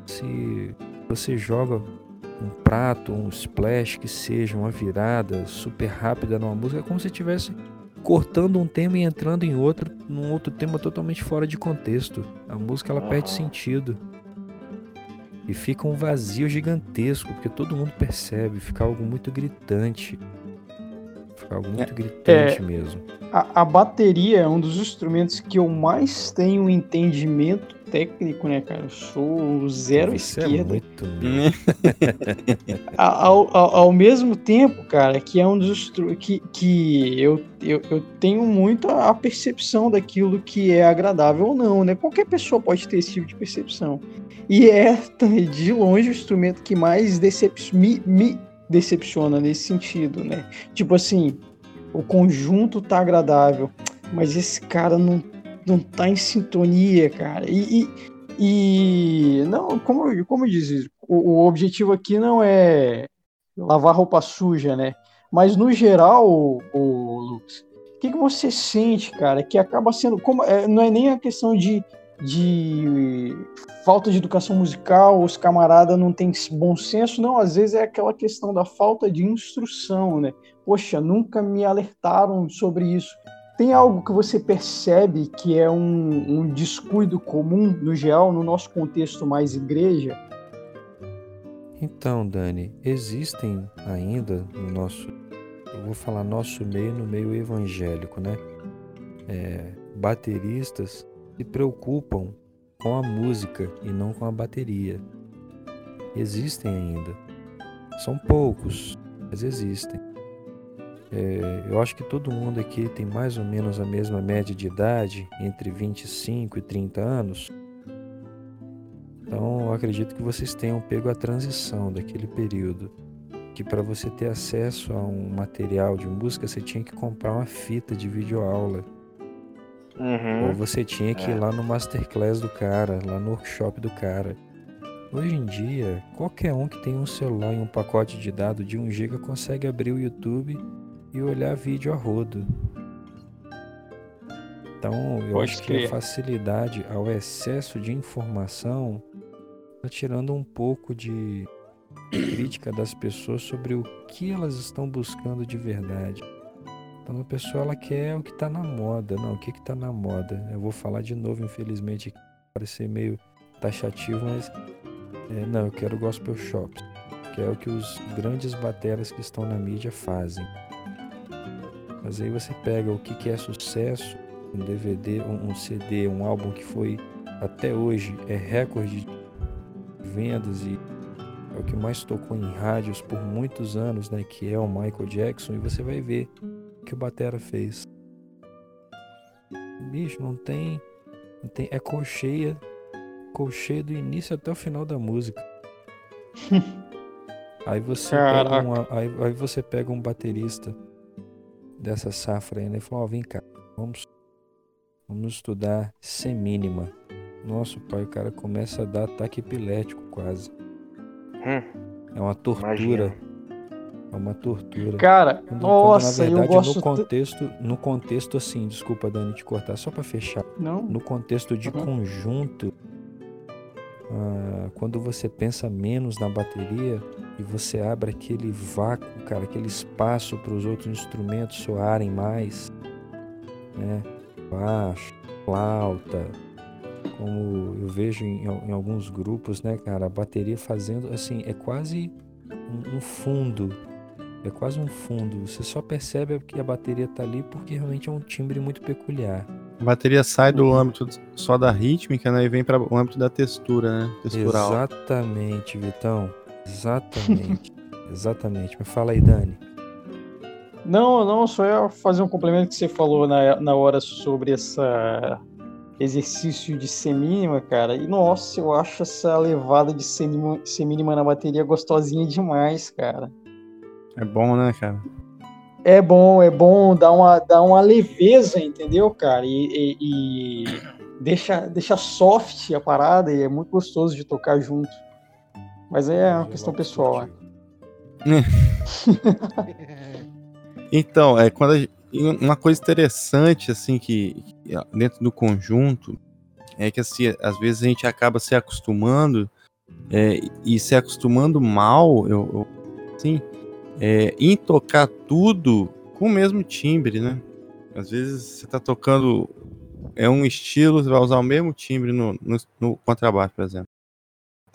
Se você joga um prato, um splash, que seja uma virada super rápida numa música, é como se estivesse cortando um tema e entrando em outro, num outro tema totalmente fora de contexto. A música ela perde sentido. E fica um vazio gigantesco, porque todo mundo percebe, fica algo muito gritante. Fica algo muito gritante mesmo. A, a bateria é um dos instrumentos que eu mais tenho entendimento técnico, né, cara? Eu sou zero Isso é esquerda. muito [laughs] mesmo. A- Ao, ao, ao mesmo tempo, cara, que é um dos que, que eu, eu, eu tenho muito a percepção daquilo que é agradável ou não, né? Qualquer pessoa pode ter esse tipo de percepção. E é [laughs] de longe o instrumento que mais decep me, me decepciona nesse sentido, né? Tipo assim, o conjunto tá agradável, mas esse cara não, não tá em sintonia, cara. E, e, e não, como, como diz, o, o objetivo aqui não é lavar roupa suja, né? Mas no geral, o, o Lucas, o que, que você sente, cara, que acaba sendo como é, não é nem a questão de, de falta de educação musical, os camaradas não têm bom senso, não, às vezes é aquela questão da falta de instrução, né? Poxa, nunca me alertaram sobre isso. Tem algo que você percebe que é um, um descuido comum, no geral, no nosso contexto mais igreja? Então, Dani, existem ainda no nosso, eu vou falar nosso meio, no meio evangélico, né? É, bateristas se preocupam com a música e não com a bateria. Existem ainda. São poucos, mas existem. É, eu acho que todo mundo aqui tem mais ou menos a mesma média de idade, entre 25 e 30 anos. Então, eu acredito que vocês tenham pego a transição daquele período que para você ter acesso a um material de música, você tinha que comprar uma fita de videoaula. Ou Uhum. você tinha que ir É. lá no masterclass do cara, lá no workshop do cara. Hoje em dia, qualquer um que tem um celular e um pacote de dados de 1 GB consegue abrir o YouTube e olhar vídeo a rodo. Então, eu Pode acho que a facilidade ao excesso de informação está tirando um pouco de crítica das pessoas sobre o que elas estão buscando de verdade. Então a pessoa ela quer o que tá na moda. Não, o que que tá na moda? Eu vou falar de novo, infelizmente, parecer meio taxativo, mas é, não, eu quero gospel shops, que é o que os grandes bateras que estão na mídia fazem. Mas aí você pega o que, que é sucesso, um DVD, um, um CD, um álbum que foi até hoje é recorde de vendas e é o que mais tocou em rádios por muitos anos, né? Que é o Michael Jackson, e você vai ver o que o Batera fez. Bicho, não tem. Não tem é colcheia. Colcheia do início até o final da música. [laughs] aí você pega um, aí, aí, você pega um baterista dessa safra aí, né? E fala, ó, oh, vem cá, vamos, vamos estudar semínima. Nosso pai, o cara começa a dar ataque epilético quase. Hum, é uma tortura. Imagina. É uma tortura. Cara, quando, nossa, quando, verdade, eu gosto... No contexto, no contexto assim, desculpa, Dani, te cortar, só para fechar. Não. No contexto de uhum. conjunto, ah, quando você pensa menos na bateria e você abre aquele vácuo, cara, aquele espaço para os outros instrumentos soarem mais, né? Baixo, flauta, como eu vejo em, em, alguns grupos, né, cara, a bateria fazendo assim, é quase um, um, fundo. É quase um fundo. Você só percebe que a bateria tá ali porque realmente é um timbre muito peculiar. A bateria sai do âmbito só da rítmica, né, e vem para o âmbito da textura, né, textural. Exatamente, Vitão. Exatamente. [laughs] Exatamente. Mas fala aí, Dani. Não, não, só ia fazer um complemento que você falou na, na hora sobre essa exercício de semínima, cara. E nossa, eu acho essa levada de semínima na bateria gostosinha demais, cara. É bom, né, cara? É bom, é bom, dá uma, dá uma leveza, entendeu, cara? E, e, e deixa, deixa soft a parada e é muito gostoso de tocar junto. Mas é uma questão pessoal, né? [laughs] então, é quando a, uma coisa interessante, assim, que, dentro do conjunto, é que, assim, às vezes a gente acaba se acostumando é, e se acostumando mal, eu, eu assim, é, em tocar tudo com o mesmo timbre, né? Às vezes você tá tocando é um estilo, você vai usar o mesmo timbre no, no, no contrabaixo, por exemplo.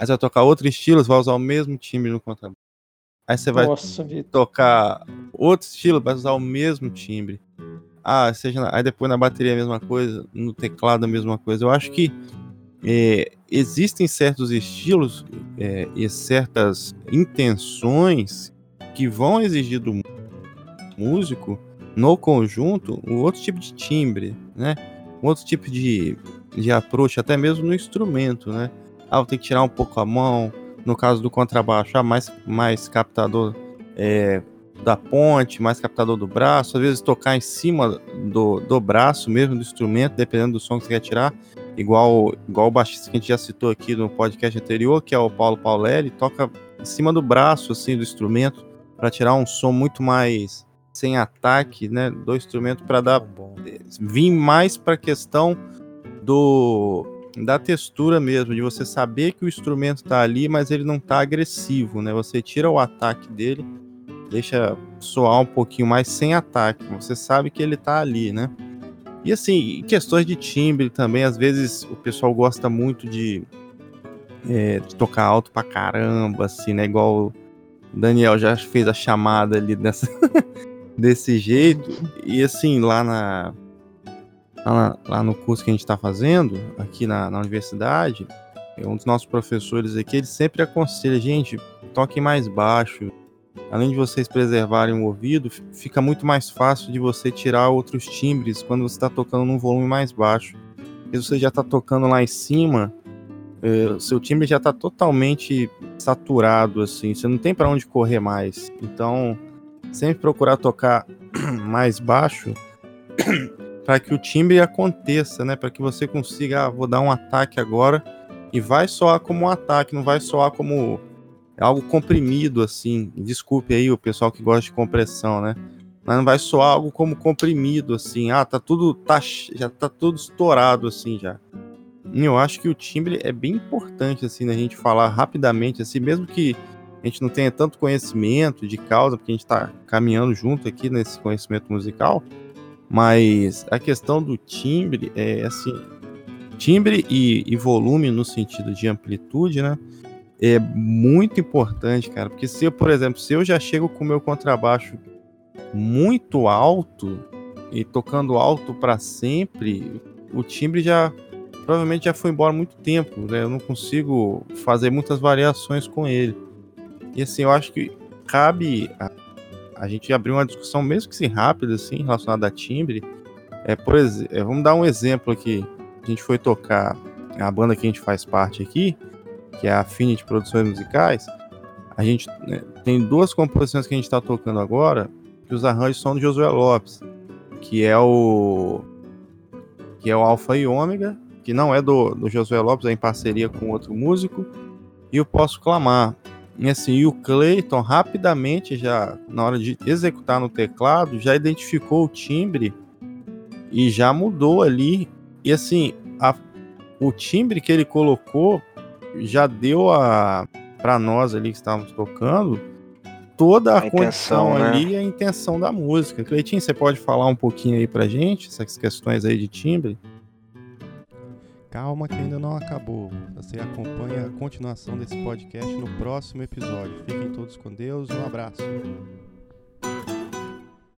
Aí você vai tocar outro estilo, você vai usar o mesmo timbre no contrabaixo. Aí você vai Nossa, tocar outro estilo, vai usar o mesmo timbre. Ah, seja. Aí depois na bateria a mesma coisa, no teclado a mesma coisa. Eu acho que é, existem certos estilos é, e certas intenções que vão exigir do músico no conjunto um outro tipo de timbre, né? Um outro tipo de, de approach, até mesmo no instrumento, né? Ah, ter que tirar um pouco a mão, no caso do contrabaixo, ah, mais, mais captador é, da ponte, mais captador do braço, às vezes tocar em cima do, do braço mesmo do instrumento, dependendo do som que você quer tirar, igual, igual o baixista que a gente já citou aqui no podcast anterior, que é o Paulo Paulelli, toca em cima do braço assim do instrumento para tirar um som muito mais sem ataque, né, do instrumento para dar vir mais para a questão do da textura mesmo, de você saber que o instrumento tá ali, mas ele não tá agressivo, né? Você tira o ataque dele, deixa soar um pouquinho mais sem ataque. Você sabe que ele tá ali, né? E assim, questões de timbre também, às vezes o pessoal gosta muito de, é, de tocar alto pra caramba, assim, né? Igual o Daniel já fez a chamada ali dessa, [laughs] desse jeito. E assim, lá na, lá, lá no curso que a gente está fazendo, aqui na, na universidade, é um dos nossos professores aqui, ele sempre aconselha, gente, toque mais baixo. Além de vocês preservarem o ouvido, fica muito mais fácil de você tirar outros timbres quando você está tocando num volume mais baixo. Se você já está tocando lá em cima, é, seu timbre já está totalmente saturado, assim, você não tem para onde correr mais. Então, sempre procurar tocar [clears throat] mais baixo para que o timbre aconteça, né? Para que você consiga, ah, vou dar um ataque agora e vai soar como um ataque, não vai soar como algo comprimido assim. Desculpe aí o pessoal que gosta de compressão, né? Mas não vai soar algo como comprimido assim. Ah, tá tudo tá já tá tudo estourado assim já. E eu acho que o timbre é bem importante assim da gente falar rapidamente assim, mesmo que a gente não tenha tanto conhecimento de causa, porque a gente está caminhando junto aqui nesse conhecimento musical, mas a questão do timbre é assim, timbre e, e volume no sentido de amplitude, né? É muito importante, cara, porque se eu, por exemplo, se eu já chego com o meu contrabaixo muito alto e tocando alto para sempre, o timbre já provavelmente já foi embora muito tempo, né? Eu não consigo fazer muitas variações com ele. E assim, eu acho que cabe a, a gente abrir uma discussão, mesmo que se rápida, assim, relacionada a timbre. É, por exemplo, é, vamos dar um exemplo aqui. A gente foi tocar a banda que a gente faz parte aqui, que é a Affinity Produções Musicais. A gente né, tem duas composições que a gente está tocando agora, que os arranjos são do Josué Lopes, que é o que é o Alfa e Ômega, que não é do, do Josué Lopes, é em parceria com outro músico, e o Posso Clamar, e assim, e o Clayton rapidamente já, na hora de executar no teclado, já identificou o timbre e já mudou ali. E assim, a, o timbre que ele colocou já deu a para nós ali que estávamos tocando toda a, a condição né? ali a intenção da música. Cleitinho, você pode falar um pouquinho aí pra gente, essas questões aí de timbre? Calma que ainda não acabou. Você acompanha a continuação desse podcast no próximo episódio. Fiquem todos com Deus. Um abraço.